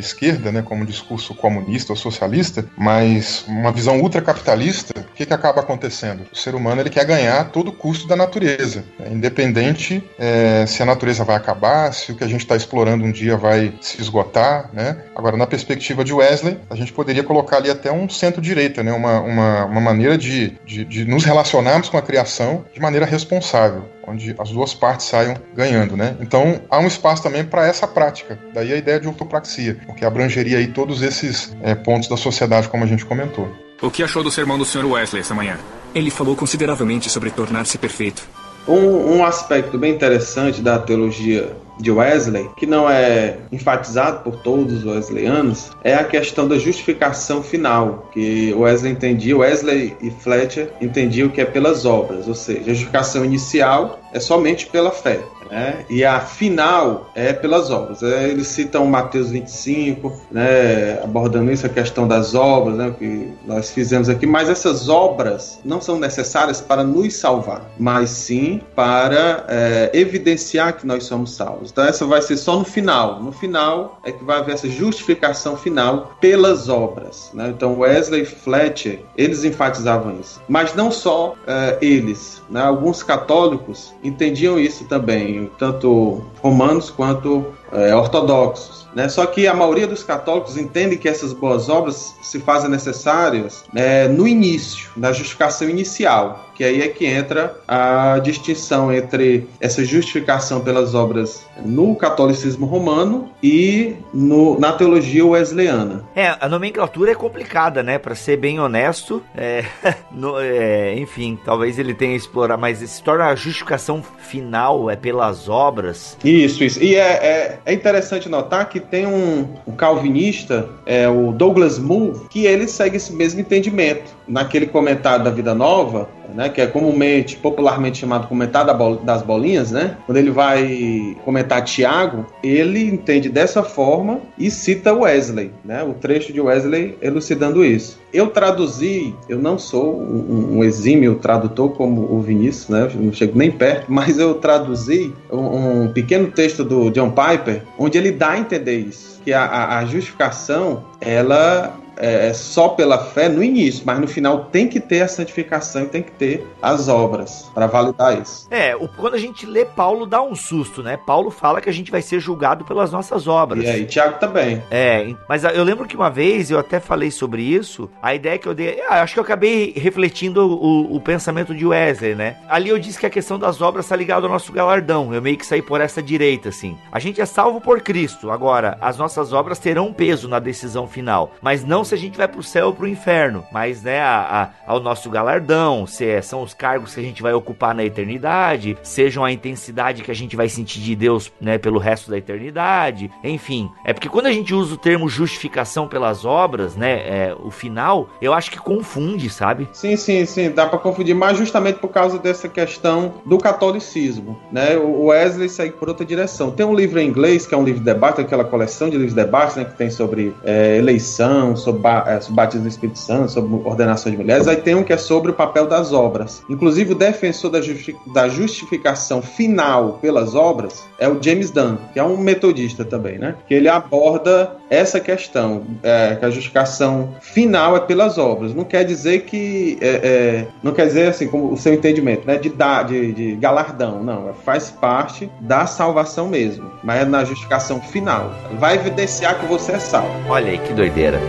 esquerda, né, como um discurso comunista ou socialista, mas uma visão ultracapitalista, o que, que acaba acontecendo? O ser humano ele quer ganhar a todo custo da natureza, né? independente é, se a natureza vai acabar, se o que a gente está explorando um dia vai se esgotar. Né? Agora, na perspectiva de Wesley, a gente poderia colocar ali até um centro-direita, né? uma, uma, uma maneira de, de, de nos relacionarmos com a criação de maneira responsável onde as duas partes saiam ganhando, né? Então há um espaço também para essa prática. Daí a ideia de ortopraxia, o que abrangeria aí todos esses é, pontos da sociedade, como a gente comentou. O que achou do sermão do Sr. Wesley essa manhã? Ele falou consideravelmente sobre tornar-se perfeito. Um, um aspecto bem interessante da teologia de Wesley, que não é enfatizado por todos os wesleyanos, é a questão da justificação final, que Wesley entendia, Wesley e Fletcher entendiam que é pelas obras, ou seja, a justificação inicial é somente pela fé. Né? E a final é pelas obras. É, eles citam Mateus 25, né, abordando isso, a questão das obras, né, que nós fizemos aqui, mas essas obras não são necessárias para nos salvar, mas sim para é, evidenciar que nós somos salvos. Então, essa vai ser só no final. No final é que vai haver essa justificação final pelas obras. Né? Então, Wesley e Fletcher, eles enfatizavam isso. Mas não só é, eles, né? alguns católicos entendiam isso também, tanto romanos quanto é, ortodoxos. Né? Só que a maioria dos católicos entende que essas boas obras se fazem necessárias é, no início, na justificação inicial, que aí é que entra a distinção entre essa justificação pelas obras no catolicismo romano e no, na teologia wesleyana. É, a nomenclatura é complicada, né? Para ser bem honesto, é, no, é, enfim, talvez ele tenha explorado, mas se torna a justificação final é pelas obras. Isso, isso. E é, é, é interessante notar que tem um, um calvinista, é o Douglas Moo, que ele segue esse mesmo entendimento. Naquele comentário da Vida Nova, né, que é comumente, popularmente chamado comentário das bolinhas, né, quando ele vai comentar Tiago, ele entende dessa forma e cita Wesley, né, o trecho de Wesley elucidando isso. Eu traduzi, eu não sou um, um exímio tradutor como o Vinícius, né, não chego nem perto, mas eu traduzi um, um pequeno texto do John Piper, onde ele dá a entender isso, que a, a justificação, ela é, é, só pela fé no início, mas no final tem que ter a santificação e tem que ter as obras para validar isso. É, o, quando a gente lê Paulo dá um susto, né? Paulo fala que a gente vai ser julgado pelas nossas obras. E aí, Tiago também. É, mas eu lembro que uma vez eu até falei sobre isso, a ideia que eu dei, ah, acho que eu acabei refletindo o, o, pensamento de Wesley, né? Ali eu disse que a questão das obras está ligada ao nosso galardão. Eu meio que saí por essa direita, assim. A gente é salvo por Cristo. Agora, as nossas obras terão peso na decisão final, mas não se a gente vai pro céu ou pro inferno, mas né, a, a, ao nosso galardão, se é, são os cargos que a gente vai ocupar na eternidade, sejam a intensidade que a gente vai sentir de Deus, né, pelo resto da eternidade, enfim. É porque quando a gente usa o termo justificação pelas obras, né, é, o final, eu acho que confunde, sabe? Sim, sim, sim, dá para confundir, mas justamente por causa dessa questão do catolicismo, né? O Wesley segue por outra direção. Tem um livro em inglês que é um livro de debate, aquela coleção de livros de debate, né, que tem sobre é, eleição, sobre, sobre batismo do Espírito Santo, sobre ordenação de mulheres. Aí tem um que é sobre o papel das obras. Inclusive o defensor da, justi da justificação final pelas obras é o James Dunn, que é um metodista também, né? Que ele aborda essa questão, é, que a justificação final é pelas obras. Não quer dizer que. É, é, não quer dizer assim, como o seu entendimento, né? De, dar, de, de galardão. Não, é, faz parte da salvação mesmo. Mas é na justificação final. Vai evidenciar que você é salvo. Olha aí que doideira.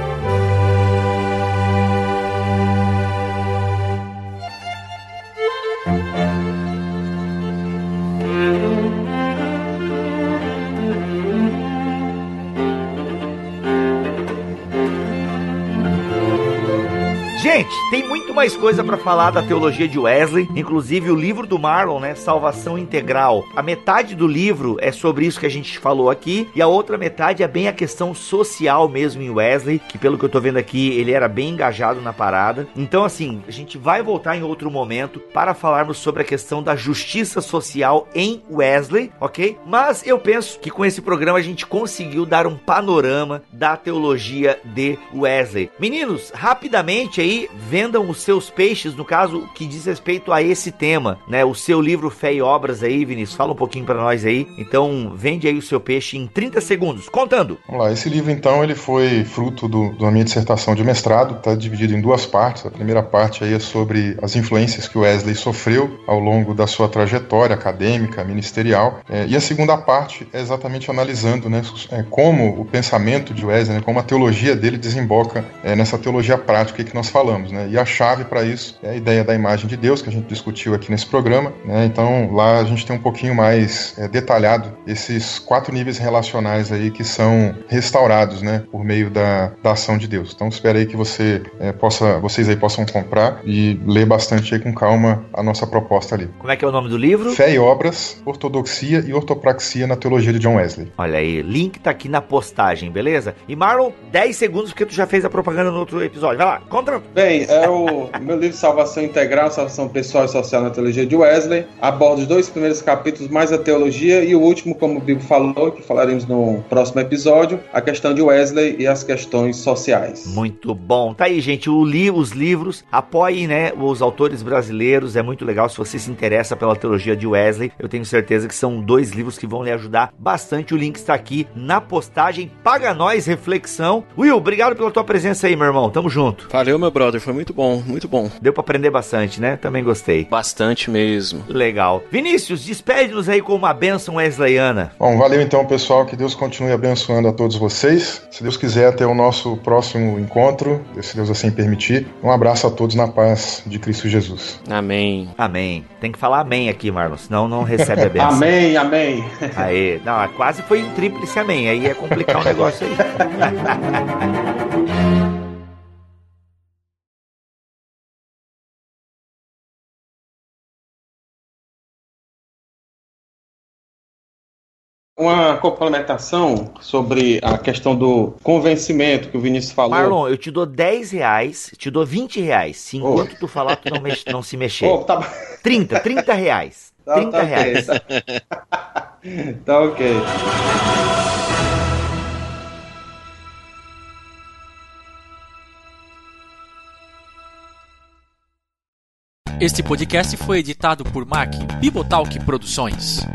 Gente, tem muito mais coisa para falar da teologia de Wesley, inclusive o livro do Marlon, né, Salvação Integral. A metade do livro é sobre isso que a gente falou aqui e a outra metade é bem a questão social mesmo em Wesley, que pelo que eu tô vendo aqui, ele era bem engajado na parada. Então assim, a gente vai voltar em outro momento para falarmos sobre a questão da justiça social em Wesley, OK? Mas eu penso que com esse programa a gente conseguiu dar um panorama da teologia de Wesley. Meninos, rapidamente aí vendam os seus peixes, no caso que diz respeito a esse tema, né? O seu livro Fé e Obras aí, Vinícius, fala um pouquinho para nós aí. Então, vende aí o seu peixe em 30 segundos, contando. Vamos lá, esse livro então, ele foi fruto do, da minha dissertação de mestrado, está dividido em duas partes. A primeira parte aí é sobre as influências que o Wesley sofreu ao longo da sua trajetória acadêmica, ministerial, é, e a segunda parte é exatamente analisando, né, é, como o pensamento de Wesley, né, como a teologia dele desemboca é, nessa teologia prática que nós falamos, né, e a chave para isso é a ideia da imagem de Deus, que a gente discutiu aqui nesse programa. Né? Então, lá a gente tem um pouquinho mais é, detalhado esses quatro níveis relacionais aí que são restaurados né, por meio da, da ação de Deus. Então, espero aí que você é, possa, vocês aí possam comprar e ler bastante aí com calma a nossa proposta ali. Como é que é o nome do livro? Fé e Obras, Ortodoxia e Ortopraxia na Teologia de John Wesley. Olha aí, link tá aqui na postagem, beleza? E Marlon, 10 segundos porque tu já fez a propaganda no outro episódio. Vai lá, conta. Bem, é o meu livro Salvação Integral, Salvação Pessoal e Social na Teologia de Wesley. Aborda os dois primeiros capítulos, mais a teologia, e o último, como o Bibo falou, que falaremos no próximo episódio, a questão de Wesley e as questões sociais. Muito bom. Tá aí, gente, li os livros, apoiem, né, os autores brasileiros, é muito legal se você se interessa pela teologia de Wesley. Eu tenho certeza que são dois livros que vão lhe ajudar bastante. O link está aqui na postagem. Paga nós, reflexão. Will, obrigado pela tua presença aí, meu irmão. Tamo junto. Valeu, meu brother, foi muito bom, muito bom. Deu para aprender bastante, né? Também gostei. Bastante mesmo. Legal. Vinícius, despede-nos aí com uma bênção wesleyana. Bom, valeu então, pessoal. Que Deus continue abençoando a todos vocês. Se Deus quiser, até o nosso próximo encontro, se Deus assim permitir. Um abraço a todos na paz de Cristo Jesus. Amém. Amém. Tem que falar amém aqui, Marlon, senão não recebe a bênção. amém, amém. Aí, não, quase foi um tríplice amém. Aí ia complicar o negócio aí. Uma complementação sobre a questão do convencimento que o Vinícius falou. Marlon, eu te dou 10 reais, te dou 20 reais. Se enquanto oh. tu falar, tu não, mexe, não se mexer. Oh, tá... 30, 30 reais. 30 tá, tá reais. Okay, tá... tá ok. Este podcast foi editado por Mac Bibotalk Produções.